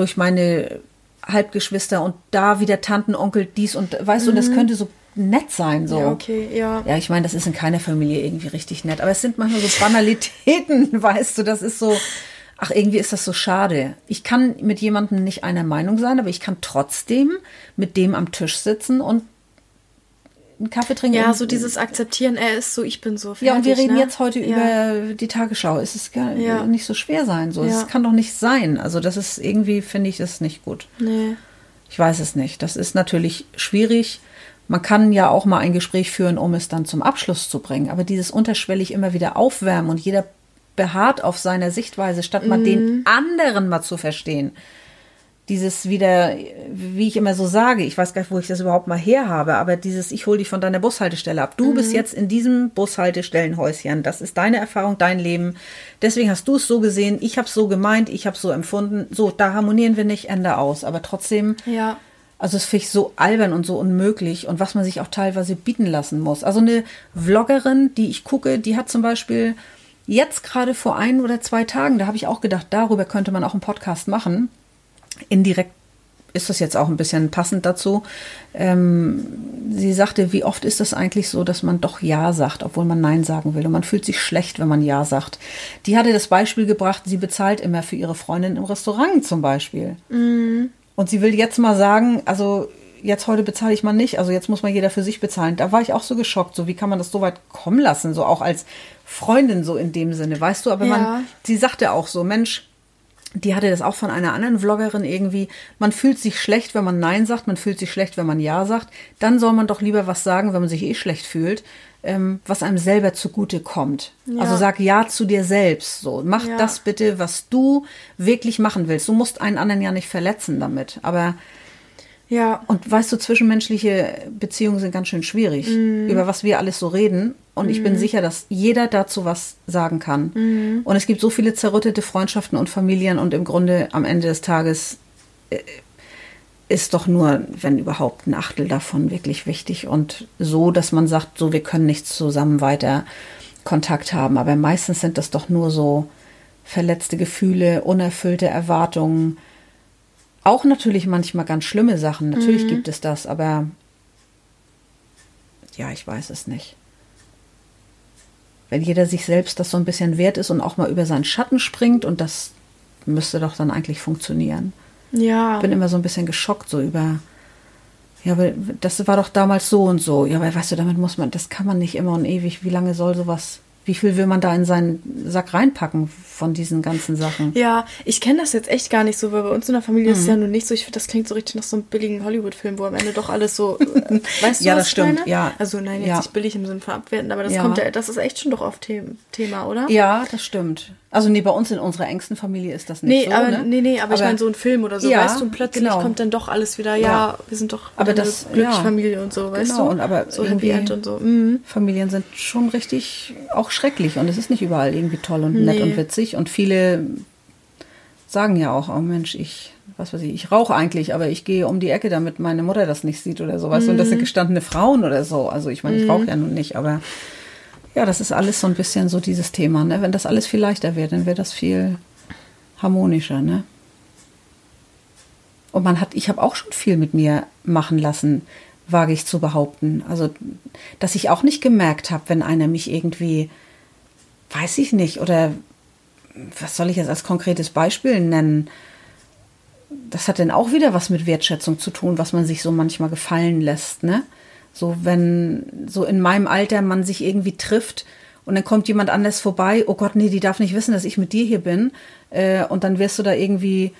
durch meine Halbgeschwister und da wieder Tanten, Onkel, dies und weißt mhm. du, das könnte so nett sein. So. Ja, okay, ja. Ja, ich meine, das ist in keiner Familie irgendwie richtig nett. Aber es sind manchmal so Banalitäten, weißt du, das ist so. Ach, irgendwie ist das so schade. Ich kann mit jemandem nicht einer Meinung sein, aber ich kann trotzdem mit dem am Tisch sitzen und einen Kaffee trinken. Ja, so dieses Akzeptieren, er ist so, ich bin so. Fertig, ja, und wir reden ne? jetzt heute ja. über die Tagesschau. Es ist gar ja. nicht so schwer sein. So. Es kann doch nicht sein. Also das ist irgendwie, finde ich, das nicht gut. Nee. Ich weiß es nicht. Das ist natürlich schwierig. Man kann ja auch mal ein Gespräch führen, um es dann zum Abschluss zu bringen. Aber dieses unterschwellig immer wieder aufwärmen und jeder beharrt auf seiner Sichtweise, statt mal mhm. den anderen mal zu verstehen dieses wieder, wie ich immer so sage, ich weiß gar nicht, wo ich das überhaupt mal her habe, aber dieses, ich hole dich von deiner Bushaltestelle ab. Du mhm. bist jetzt in diesem Bushaltestellenhäuschen. Das ist deine Erfahrung, dein Leben. Deswegen hast du es so gesehen, ich habe es so gemeint, ich habe es so empfunden. So, da harmonieren wir nicht, Ende aus. Aber trotzdem, ja. also es finde ich so albern und so unmöglich und was man sich auch teilweise bieten lassen muss. Also eine Vloggerin, die ich gucke, die hat zum Beispiel jetzt gerade vor ein oder zwei Tagen, da habe ich auch gedacht, darüber könnte man auch einen Podcast machen indirekt ist das jetzt auch ein bisschen passend dazu. Ähm, sie sagte, wie oft ist das eigentlich so, dass man doch Ja sagt, obwohl man Nein sagen will. Und man fühlt sich schlecht, wenn man Ja sagt. Die hatte das Beispiel gebracht, sie bezahlt immer für ihre Freundin im Restaurant zum Beispiel. Mhm. Und sie will jetzt mal sagen, also jetzt heute bezahle ich mal nicht, also jetzt muss mal jeder für sich bezahlen. Da war ich auch so geschockt, so wie kann man das so weit kommen lassen, so auch als Freundin so in dem Sinne, weißt du, aber ja. man, sie sagte auch so, Mensch, die hatte das auch von einer anderen Vloggerin irgendwie. Man fühlt sich schlecht, wenn man Nein sagt, man fühlt sich schlecht, wenn man Ja sagt. Dann soll man doch lieber was sagen, wenn man sich eh schlecht fühlt, ähm, was einem selber zugute kommt. Ja. Also sag Ja zu dir selbst. So, mach ja. das bitte, was du wirklich machen willst. Du musst einen anderen ja nicht verletzen damit. Aber ja. Und weißt du, zwischenmenschliche Beziehungen sind ganz schön schwierig, mm. über was wir alles so reden. Und mm. ich bin mhm. sicher, dass jeder dazu was sagen kann. Mm. Und es gibt so viele zerrüttete Freundschaften und Familien und im Grunde am Ende des Tages äh, ist doch nur, wenn überhaupt, ein Achtel davon wirklich wichtig und so, dass man sagt, so, wir können nicht zusammen weiter Kontakt haben. Aber meistens sind das doch nur so verletzte Gefühle, unerfüllte Erwartungen, auch natürlich manchmal ganz schlimme Sachen. Natürlich mhm. gibt es das, aber ja, ich weiß es nicht. Wenn jeder sich selbst das so ein bisschen wert ist und auch mal über seinen Schatten springt und das müsste doch dann eigentlich funktionieren. Ja. Ich bin immer so ein bisschen geschockt so über ja, aber das war doch damals so und so. Ja, aber weißt du, damit muss man, das kann man nicht immer und ewig. Wie lange soll sowas wie viel will man da in seinen Sack reinpacken von diesen ganzen Sachen? Ja, ich kenne das jetzt echt gar nicht so, weil bei uns in der Familie mhm. ist es ja mhm. nun nicht so. Ich finde, das klingt so richtig nach so einem billigen Hollywood-Film, wo am Ende doch alles so. Äh, weißt du, ja, das stimmt. Meine? Ja. Also nein, jetzt ja. nicht billig im Sinne von abwerten, aber das ja. kommt ja, das ist echt schon doch oft Thema, oder? Ja, das stimmt. Also nee, bei uns in unserer engsten Familie ist das nicht nee, so. Aber, ne? Nee, nee, aber, aber ich meine so ein Film oder so, ja, weißt du, und plötzlich genau. kommt dann doch alles wieder, ja, ja. wir sind doch aber das, eine glückliche ja. Familie und so, weißt genau, du? Und aber so Happy End und so. Mhm. Familien sind schon richtig auch schrecklich und es ist nicht überall irgendwie toll und nett nee. und witzig und viele sagen ja auch, oh Mensch, ich, was weiß ich, ich rauche eigentlich, aber ich gehe um die Ecke, damit meine Mutter das nicht sieht oder sowas. Mhm. Und das sind gestandene Frauen oder so. Also ich meine, ich rauche mhm. ja nun nicht, aber ja, das ist alles so ein bisschen so dieses Thema. Ne? Wenn das alles viel leichter wäre, dann wäre das viel harmonischer. Ne? Und man hat, ich habe auch schon viel mit mir machen lassen, wage ich zu behaupten. Also, dass ich auch nicht gemerkt habe, wenn einer mich irgendwie, weiß ich nicht, oder was soll ich jetzt als konkretes Beispiel nennen? Das hat dann auch wieder was mit Wertschätzung zu tun, was man sich so manchmal gefallen lässt, ne? So, wenn so in meinem Alter man sich irgendwie trifft und dann kommt jemand anders vorbei, oh Gott, nee, die darf nicht wissen, dass ich mit dir hier bin. Äh, und dann wirst du da irgendwie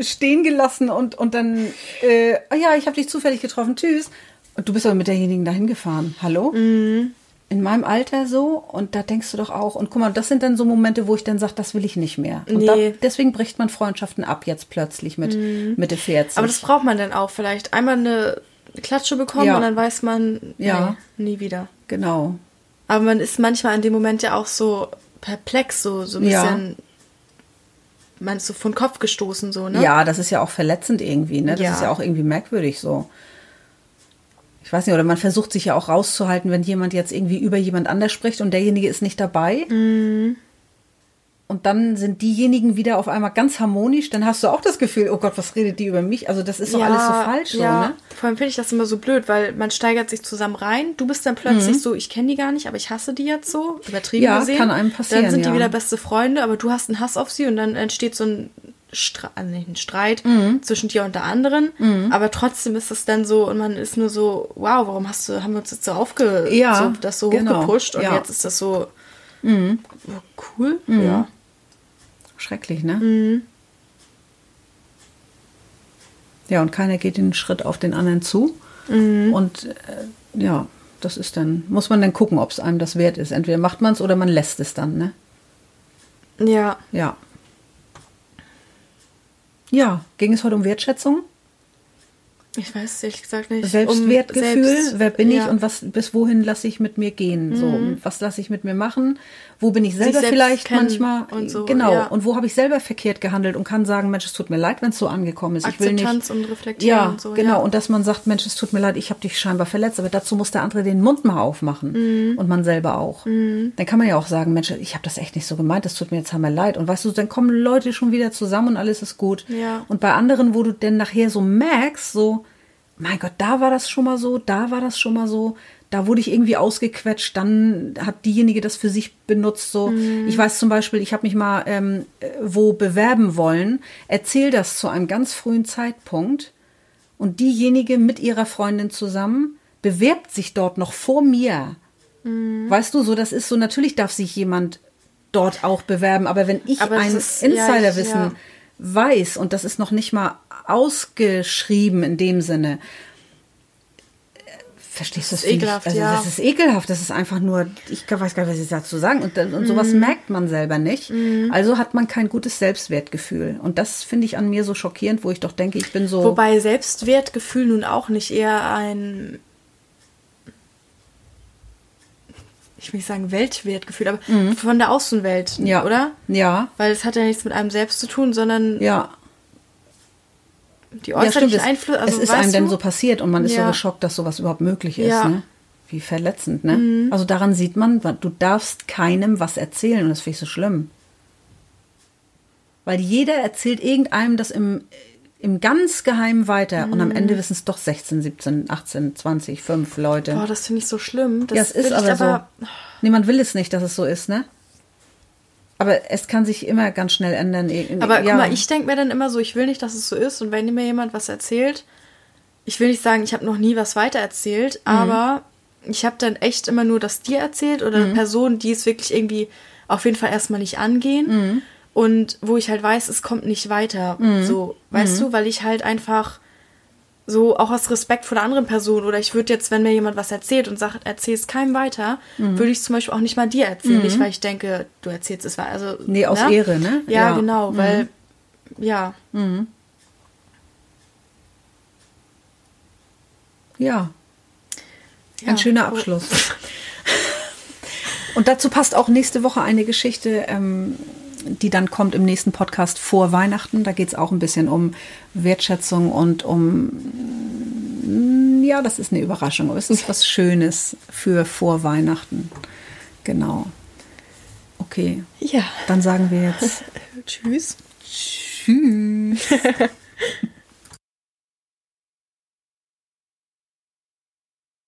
stehen gelassen und, und dann, äh, oh ja, ich habe dich zufällig getroffen, tschüss. Und du bist aber mit derjenigen dahin gefahren. Hallo? In meinem Alter so und da denkst du doch auch, und guck mal, das sind dann so Momente, wo ich dann sage, das will ich nicht mehr. Und da, Nee. deswegen bricht man Freundschaften ab jetzt plötzlich mit Mitte 40. Aber das braucht man dann auch vielleicht. Einmal eine Klatsche bekommen Ja. und dann weiß man, Ja. nee, nie wieder. genau. Aber man ist manchmal in dem Moment ja auch so perplex, so, so ein Ja. bisschen, man ist so von Kopf gestoßen, so, ne? Ja, das ist ja auch verletzend irgendwie, ne? Das Ja. ist ja auch irgendwie merkwürdig so. Ich weiß nicht, oder man versucht sich ja auch rauszuhalten, wenn jemand jetzt irgendwie über jemand anders spricht und derjenige ist nicht dabei. Mhm. Und dann sind diejenigen wieder auf einmal ganz harmonisch, dann hast du auch das Gefühl, oh Gott, was redet die über mich? Also das ist doch alles so falsch, ja. so, ne? Vor allem finde ich das immer so blöd, weil man steigert sich zusammen rein. Du bist dann plötzlich so, ich kenne die gar nicht, aber ich hasse die jetzt so, übertrieben Mhm. Ja, gesehen. kann einem passieren, Dann sind ja. die wieder beste Freunde, aber du hast einen Hass auf sie und dann entsteht so ein, Stre also nicht ein Streit Mhm. zwischen dir und der anderen. Aber trotzdem ist es dann so und man ist nur so, wow, warum hast du, haben wir uns jetzt so aufge, Ja, so, das so genau, hochgepusht und ja. Mhm. jetzt ist das so oh, cool. Ja. Schrecklich, ne? Mhm. Ja, und keiner geht den Schritt auf den anderen zu. Mhm. Und äh, ja, das ist dann, muss man dann gucken, ob es einem das wert ist. Entweder macht man es oder man lässt es dann, ne? Ja. Ja. Ja, ging es heute um Wertschätzung? Ich weiß es ehrlich gesagt nicht. Selbstwertgefühl, Um selbst- wer bin ich ja. Mhm. und was bis wohin lasse ich mit mir gehen? So, was lasse ich mit mir machen? Wo bin ich selber selbst vielleicht manchmal und so, genau ja. und wo habe ich selber verkehrt gehandelt und kann sagen, Mensch, es tut mir leid, wenn es so angekommen ist. Ich will nicht Akzeptanz und reflektieren ja, und so. genau Ja. und dass man sagt, Mensch, es tut mir leid, ich habe dich scheinbar verletzt, aber dazu muss der andere den Mund mal aufmachen Mhm. und man selber auch. Dann kann man ja auch sagen, Mensch, ich habe das echt nicht so gemeint, das tut mir jetzt einmal leid und weißt du, dann kommen Leute schon wieder zusammen und alles ist gut. Ja. Und bei anderen, wo du denn nachher so merkst, so mein Gott, da war das schon mal so, da war das schon mal so, da wurde ich irgendwie ausgequetscht, dann hat diejenige das für sich benutzt. So, ich weiß zum Beispiel, ich habe mich mal ähm, äh, wo bewerben wollen, erzähl das zu einem ganz frühen Zeitpunkt und diejenige mit ihrer Freundin zusammen bewerbt sich dort noch vor mir. Weißt du, so das ist so, natürlich darf sich jemand dort auch bewerben, aber wenn ich Aber ein ja, Insiderwissen ich- ja. weiß und das ist noch nicht mal ausgeschrieben in dem Sinne. Verstehst du das? ist finde ich- ekelhaft, also ja. Das ist ekelhaft. Das ist einfach nur, ich weiß gar nicht, was ich dazu sagen. Und, und sowas Mhm. merkt man selber nicht. Also hat man kein gutes Selbstwertgefühl. Und das finde ich an mir so schockierend, wo ich doch denke, ich bin so. Wobei Selbstwertgefühl nun auch nicht eher ein, ich will nicht sagen Weltwertgefühl, aber von der Außenwelt, ja. oder? Ja. Weil es hat ja nichts mit einem selbst zu tun, sondern Ja. Die Ja, äußerlichen stimmt. Es, Einflüsse. Also, es ist einem du? denn so passiert und man ist so Ja. geschockt, dass sowas überhaupt möglich ist. Ja. Mhm. Ne? Wie verletzend, ne? Also daran sieht man, du darfst keinem was erzählen und das finde ich so schlimm. Weil jeder erzählt irgendeinem das im, im ganz Geheimen weiter und am Mhm. Ende wissen es doch 16, 17, 18, 20, 5 Leute. Boah, das finde ich so schlimm. Das ja, es ist ich aber, so. Nee, man will es nicht, dass es so ist, ne? Aber es kann sich immer ganz schnell ändern. Aber ja. guck mal, ich denke mir dann immer so, ich will nicht, dass es so ist. Und wenn mir jemand was erzählt, ich will nicht sagen, ich habe noch nie was weitererzählt, Mhm. aber ich habe dann echt immer nur das dir erzählt oder Mhm. Personen, die es wirklich irgendwie auf jeden Fall erstmal nicht angehen. Mhm. Und wo ich halt weiß, es kommt nicht weiter. So, weißt Mhm. du, weil ich halt einfach so auch aus Respekt vor der anderen Person oder ich würde jetzt, wenn mir jemand was erzählt und sagt, erzähl es keinem weiter, Mhm. würde ich es zum Beispiel auch nicht mal dir erzählen. Nicht, weil ich denke, du erzählst es. Also, Nee, aus Ehre, ne? Ja, Ja. genau, weil, ja, Ja, ja. ein schöner Oh. Abschluss. Und dazu passt auch nächste Woche eine Geschichte, ähm, die dann kommt im nächsten Podcast vor Weihnachten. Da geht es auch ein bisschen um Wertschätzung und um, ja, das ist eine Überraschung, aber es ist was Schönes für vor Weihnachten. Genau. Okay, Ja. dann sagen wir jetzt Tschüss. Tschüss.